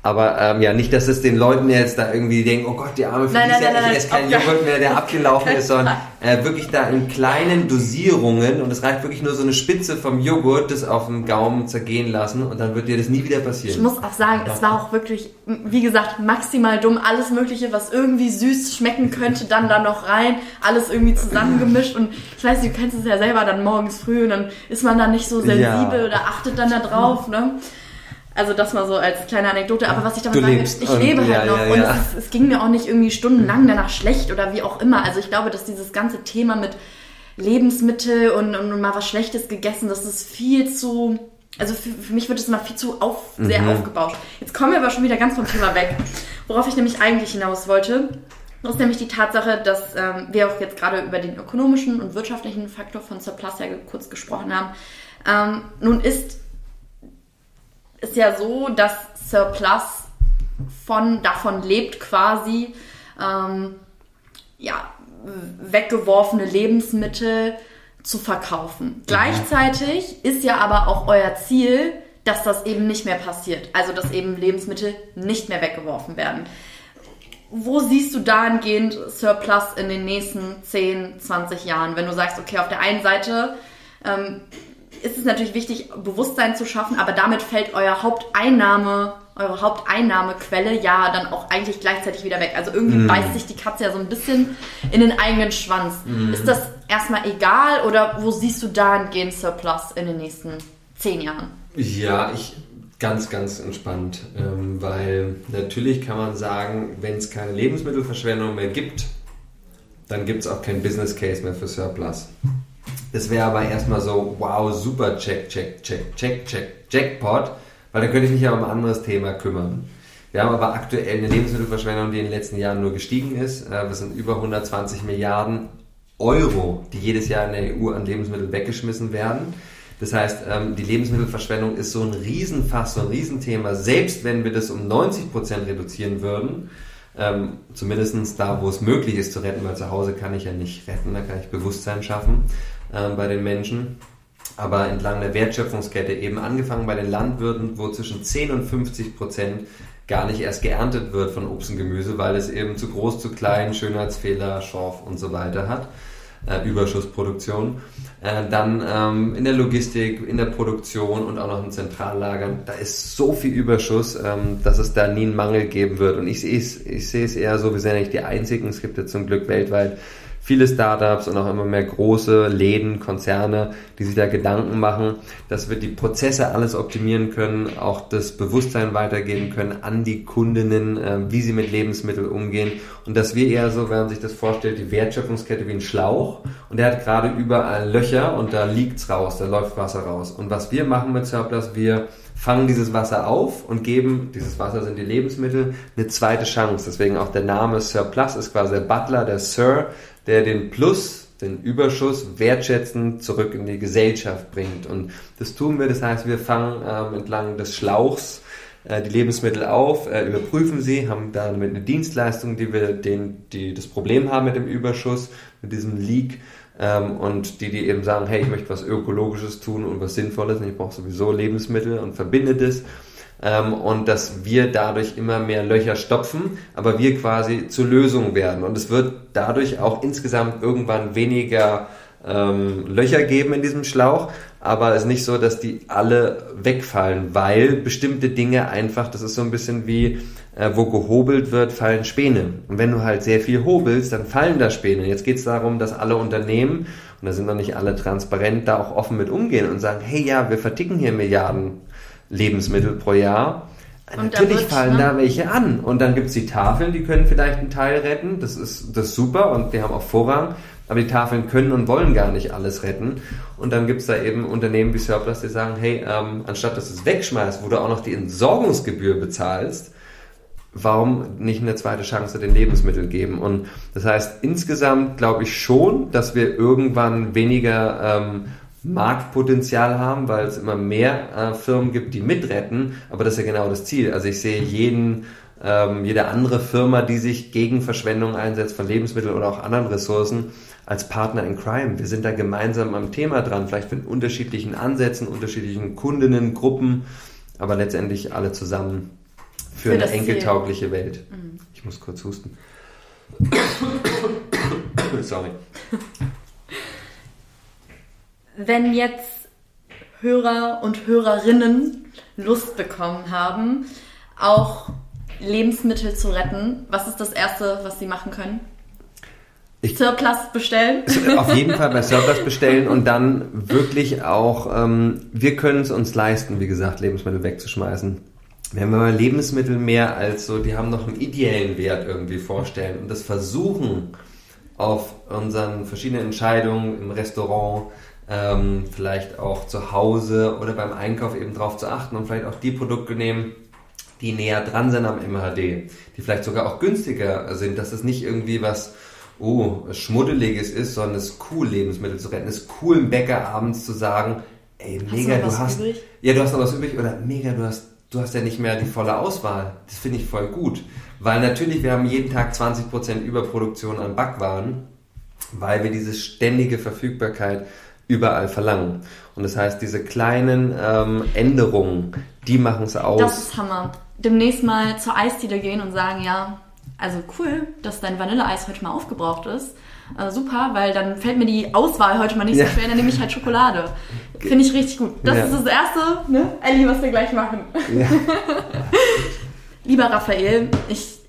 Aber ähm, ja, nicht, dass es den Leuten jetzt da irgendwie denken, oh Gott, die arme Felicia, nein, nein, nein, ich esse keinen Joghurt mehr, der [LAUGHS] abgelaufen ist, sondern äh, wirklich da in kleinen Dosierungen und es reicht wirklich nur so eine Spitze vom Joghurt, das auf dem Gaumen zergehen lassen und dann wird dir das nie wieder passieren. Ich muss auch sagen, es war auch wirklich, wie gesagt, maximal dumm. Alles Mögliche, was irgendwie süß schmecken könnte, dann da noch rein, alles irgendwie zusammengemischt und ich weiß, du kennst es ja selber dann morgens früh und dann ist man da nicht so sensibel ja. oder achtet dann da drauf, ne? Also das mal so als kleine Anekdote. Aber was ich damit sage, ich lebe halt ja, noch. Ja, ja. Und es, es, ging mir auch nicht irgendwie stundenlang danach schlecht oder wie auch immer. Also ich glaube, dass dieses ganze Thema mit Lebensmittel und, und mal was Schlechtes gegessen, das ist viel zu... Also für, für mich wird es immer viel zu auf, sehr mhm. aufgebauscht. Jetzt kommen wir aber schon wieder ganz vom Thema weg. Worauf ich nämlich eigentlich hinaus wollte, das ist nämlich die Tatsache, dass ähm, wir auch jetzt gerade über den ökonomischen und wirtschaftlichen Faktor von Surplus ja kurz gesprochen haben. Ähm, nun ist ist ja so, dass Surplus von, davon lebt quasi, ähm, ja, weggeworfene Lebensmittel zu verkaufen. Mhm. Gleichzeitig ist ja aber auch euer Ziel, dass das eben nicht mehr passiert. Also, dass eben Lebensmittel nicht mehr weggeworfen werden. Wo siehst du dahingehend Surplus in den nächsten 10, 20 Jahren? Wenn du sagst, okay, auf der einen Seite ähm, ist es natürlich wichtig, Bewusstsein zu schaffen, aber damit fällt euer Haupteinnahme, eure Haupteinnahmequelle ja dann auch eigentlich gleichzeitig wieder weg. Also irgendwie mm. beißt sich die Katze ja so ein bisschen in den eigenen Schwanz. Mm. Ist das erstmal egal oder wo siehst du da einen Surplus in den nächsten zehn Jahren? Ja, ich ganz, ganz entspannt, ähm, weil natürlich kann man sagen, wenn es keine Lebensmittelverschwendung mehr gibt, dann gibt es auch kein Business Case mehr für Surplus. Das wäre aber erstmal so, wow, super, check, check, check, check, check, Jackpot, weil dann könnte ich mich ja um ein anderes Thema kümmern. Wir haben aber aktuell eine Lebensmittelverschwendung, die in den letzten Jahren nur gestiegen ist. Äh, das sind über 120 Milliarden Euro, die jedes Jahr in der EU an Lebensmitteln weggeschmissen werden. Das heißt, ähm, die Lebensmittelverschwendung ist so ein Riesenfass, so ein Riesenthema. Selbst wenn wir das um 90 Prozent reduzieren würden, ähm, zumindest da, wo es möglich ist zu retten, weil zu Hause kann ich ja nicht retten, da kann ich Bewusstsein schaffen äh, bei den Menschen. Aber entlang der Wertschöpfungskette eben angefangen bei den Landwirten, wo zwischen 10 und 50 Prozent gar nicht erst geerntet wird von Obst und Gemüse, weil es eben zu groß, zu klein, Schönheitsfehler, Schorf und so weiter hat. Äh, Überschussproduktion. Äh, dann ähm, in der Logistik, in der Produktion und auch noch in Zentrallagern. Da ist so viel Überschuss, ähm, dass es da nie einen Mangel geben wird. Und ich sehe es, ich sehe es eher so, wir sind ja nicht die Einzigen. Es gibt ja zum Glück weltweit viele Startups und auch immer mehr große Läden, Konzerne, die sich da Gedanken machen, dass wir die Prozesse alles optimieren können, auch das Bewusstsein weitergeben können an die Kundinnen, äh, wie sie mit Lebensmitteln umgehen und dass wir eher so, wenn man sich das vorstellt, die Wertschöpfungskette wie ein Schlauch und der hat gerade überall Löcher und da liegt's raus, da läuft Wasser raus. Und was wir machen mit Surplus, wir fangen dieses Wasser auf und geben, dieses Wasser sind die Lebensmittel, eine zweite Chance. Deswegen auch der Name Surplus ist quasi der Butler, der Sir, der den Plus, den Überschuss wertschätzend zurück in die Gesellschaft bringt. Und das tun wir, das heißt, wir fangen ähm, entlang des Schlauchs äh, die Lebensmittel auf, äh, überprüfen sie, haben damit eine Dienstleistung, die wir den, die das Problem haben mit dem Überschuss, mit diesem Leak ähm, und die, die eben sagen, hey, ich möchte was Ökologisches tun und was Sinnvolles und ich brauche sowieso Lebensmittel und verbinde das. Ähm, und dass wir dadurch immer mehr Löcher stopfen, aber wir quasi zur Lösung werden. Und es wird dadurch auch insgesamt irgendwann weniger ähm, Löcher geben in diesem Schlauch, aber es ist nicht so, dass die alle wegfallen, weil bestimmte Dinge einfach, das ist so ein bisschen wie äh, wo gehobelt wird, fallen Späne. Und wenn du halt sehr viel hobelst, dann fallen da Späne. Jetzt geht es darum, dass alle Unternehmen, und da sind noch nicht alle transparent, da auch offen mit umgehen und sagen, hey ja, wir verticken hier Milliarden Lebensmittel pro Jahr. Und Natürlich fallen ne? da welche an. Und dann gibt's die Tafeln, die können vielleicht einen Teil retten. Das ist, das ist super und die haben auch Vorrang. Aber die Tafeln können und wollen gar nicht alles retten. Und dann gibt's da eben Unternehmen wie Surplus, die sagen, hey, ähm, anstatt dass du es wegschmeißt, wo du auch noch die Entsorgungsgebühr bezahlst, warum nicht eine zweite Chance den Lebensmitteln geben? Und das heißt, insgesamt glaube ich schon, dass wir irgendwann weniger ähm, Marktpotenzial haben, weil es immer mehr äh, Firmen gibt, die mitretten. Aber das ist ja genau das Ziel. Also ich sehe jeden, ähm, jede andere Firma, die sich gegen Verschwendung einsetzt von Lebensmitteln oder auch anderen Ressourcen, als Partner in Crime. Wir sind da gemeinsam am Thema dran, vielleicht mit unterschiedlichen Ansätzen, unterschiedlichen Kundinnen, Gruppen, aber letztendlich alle zusammen für, für eine enkeltaugliche Ziel. Welt. Mhm. Ich muss kurz husten. [COUGHS] Sorry. Wenn jetzt Hörer und Hörerinnen Lust bekommen haben, auch Lebensmittel zu retten, was ist das Erste, was sie machen können? Ich, Surplus bestellen? [LAUGHS] Auf jeden Fall bei Surplus bestellen und dann wirklich auch, ähm, wir können es uns leisten, wie gesagt, Lebensmittel wegzuschmeißen wenn wir mal Lebensmittel mehr als so, die haben noch einen ideellen Wert irgendwie vorstellen und das versuchen auf unseren verschiedenen Entscheidungen im Restaurant, ähm, vielleicht auch zu Hause oder beim Einkauf eben drauf zu achten und vielleicht auch die Produkte nehmen, die näher dran sind am MHD, die vielleicht sogar auch günstiger sind, dass es nicht irgendwie was oh, Schmuddeliges ist, sondern es ist cool, Lebensmittel zu retten. Es ist cool, im Bäcker abends zu sagen, ey, mega, hast du, du hast, übrig? ja, du hast noch was übrig oder mega, du hast du hast ja nicht mehr die volle Auswahl. Das finde ich voll gut. Weil natürlich, wir haben jeden Tag 20% Überproduktion an Backwaren, weil wir diese ständige Verfügbarkeit überall verlangen. Und das heißt, diese kleinen ähm, Änderungen, die machen es aus. Das ist Hammer. Demnächst mal zur Eisdiele gehen und sagen, ja, also cool, dass dein Vanilleeis heute mal aufgebraucht ist. Äh, super, weil dann fällt mir die Auswahl heute mal nicht so schwer, dann nehme ich halt Schokolade. Finde ich richtig gut. Das ja. ist das Erste, ne, Ellie, was wir gleich machen. Ja. [LAUGHS] Lieber Raphael, ich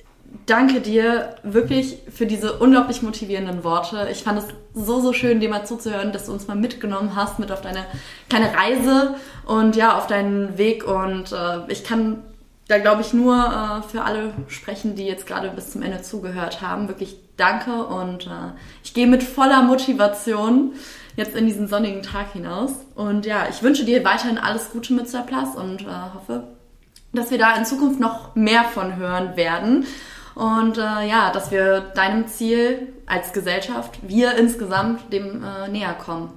danke dir wirklich für diese unglaublich motivierenden Worte. Ich fand es so, so schön, dir mal zuzuhören, dass du uns mal mitgenommen hast mit auf deine kleine Reise und ja, auf deinen Weg. Und äh, ich kann da, glaube ich, nur äh, für alle sprechen, die jetzt gerade bis zum Ende zugehört haben. Wirklich danke und äh, ich gehe mit voller Motivation jetzt in diesen sonnigen Tag hinaus. Und ja, ich wünsche dir weiterhin alles Gute mit Surplus und äh, hoffe, dass wir da in Zukunft noch mehr von hören werden. Und äh, ja, dass wir deinem Ziel als Gesellschaft, wir insgesamt, dem äh, näher kommen.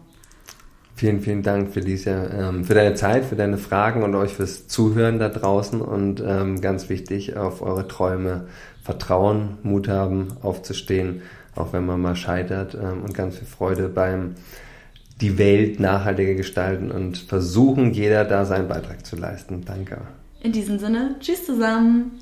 Vielen, vielen Dank, Felicia, ähm, für deine Zeit, für deine Fragen und euch fürs Zuhören da draußen und ähm, ganz wichtig, auf eure Träume vertrauen, Mut haben, aufzustehen, auch wenn man mal scheitert ähm, und ganz viel Freude beim die Welt nachhaltiger gestalten und versuchen, jeder da seinen Beitrag zu leisten. Danke. In diesem Sinne, tschüss zusammen.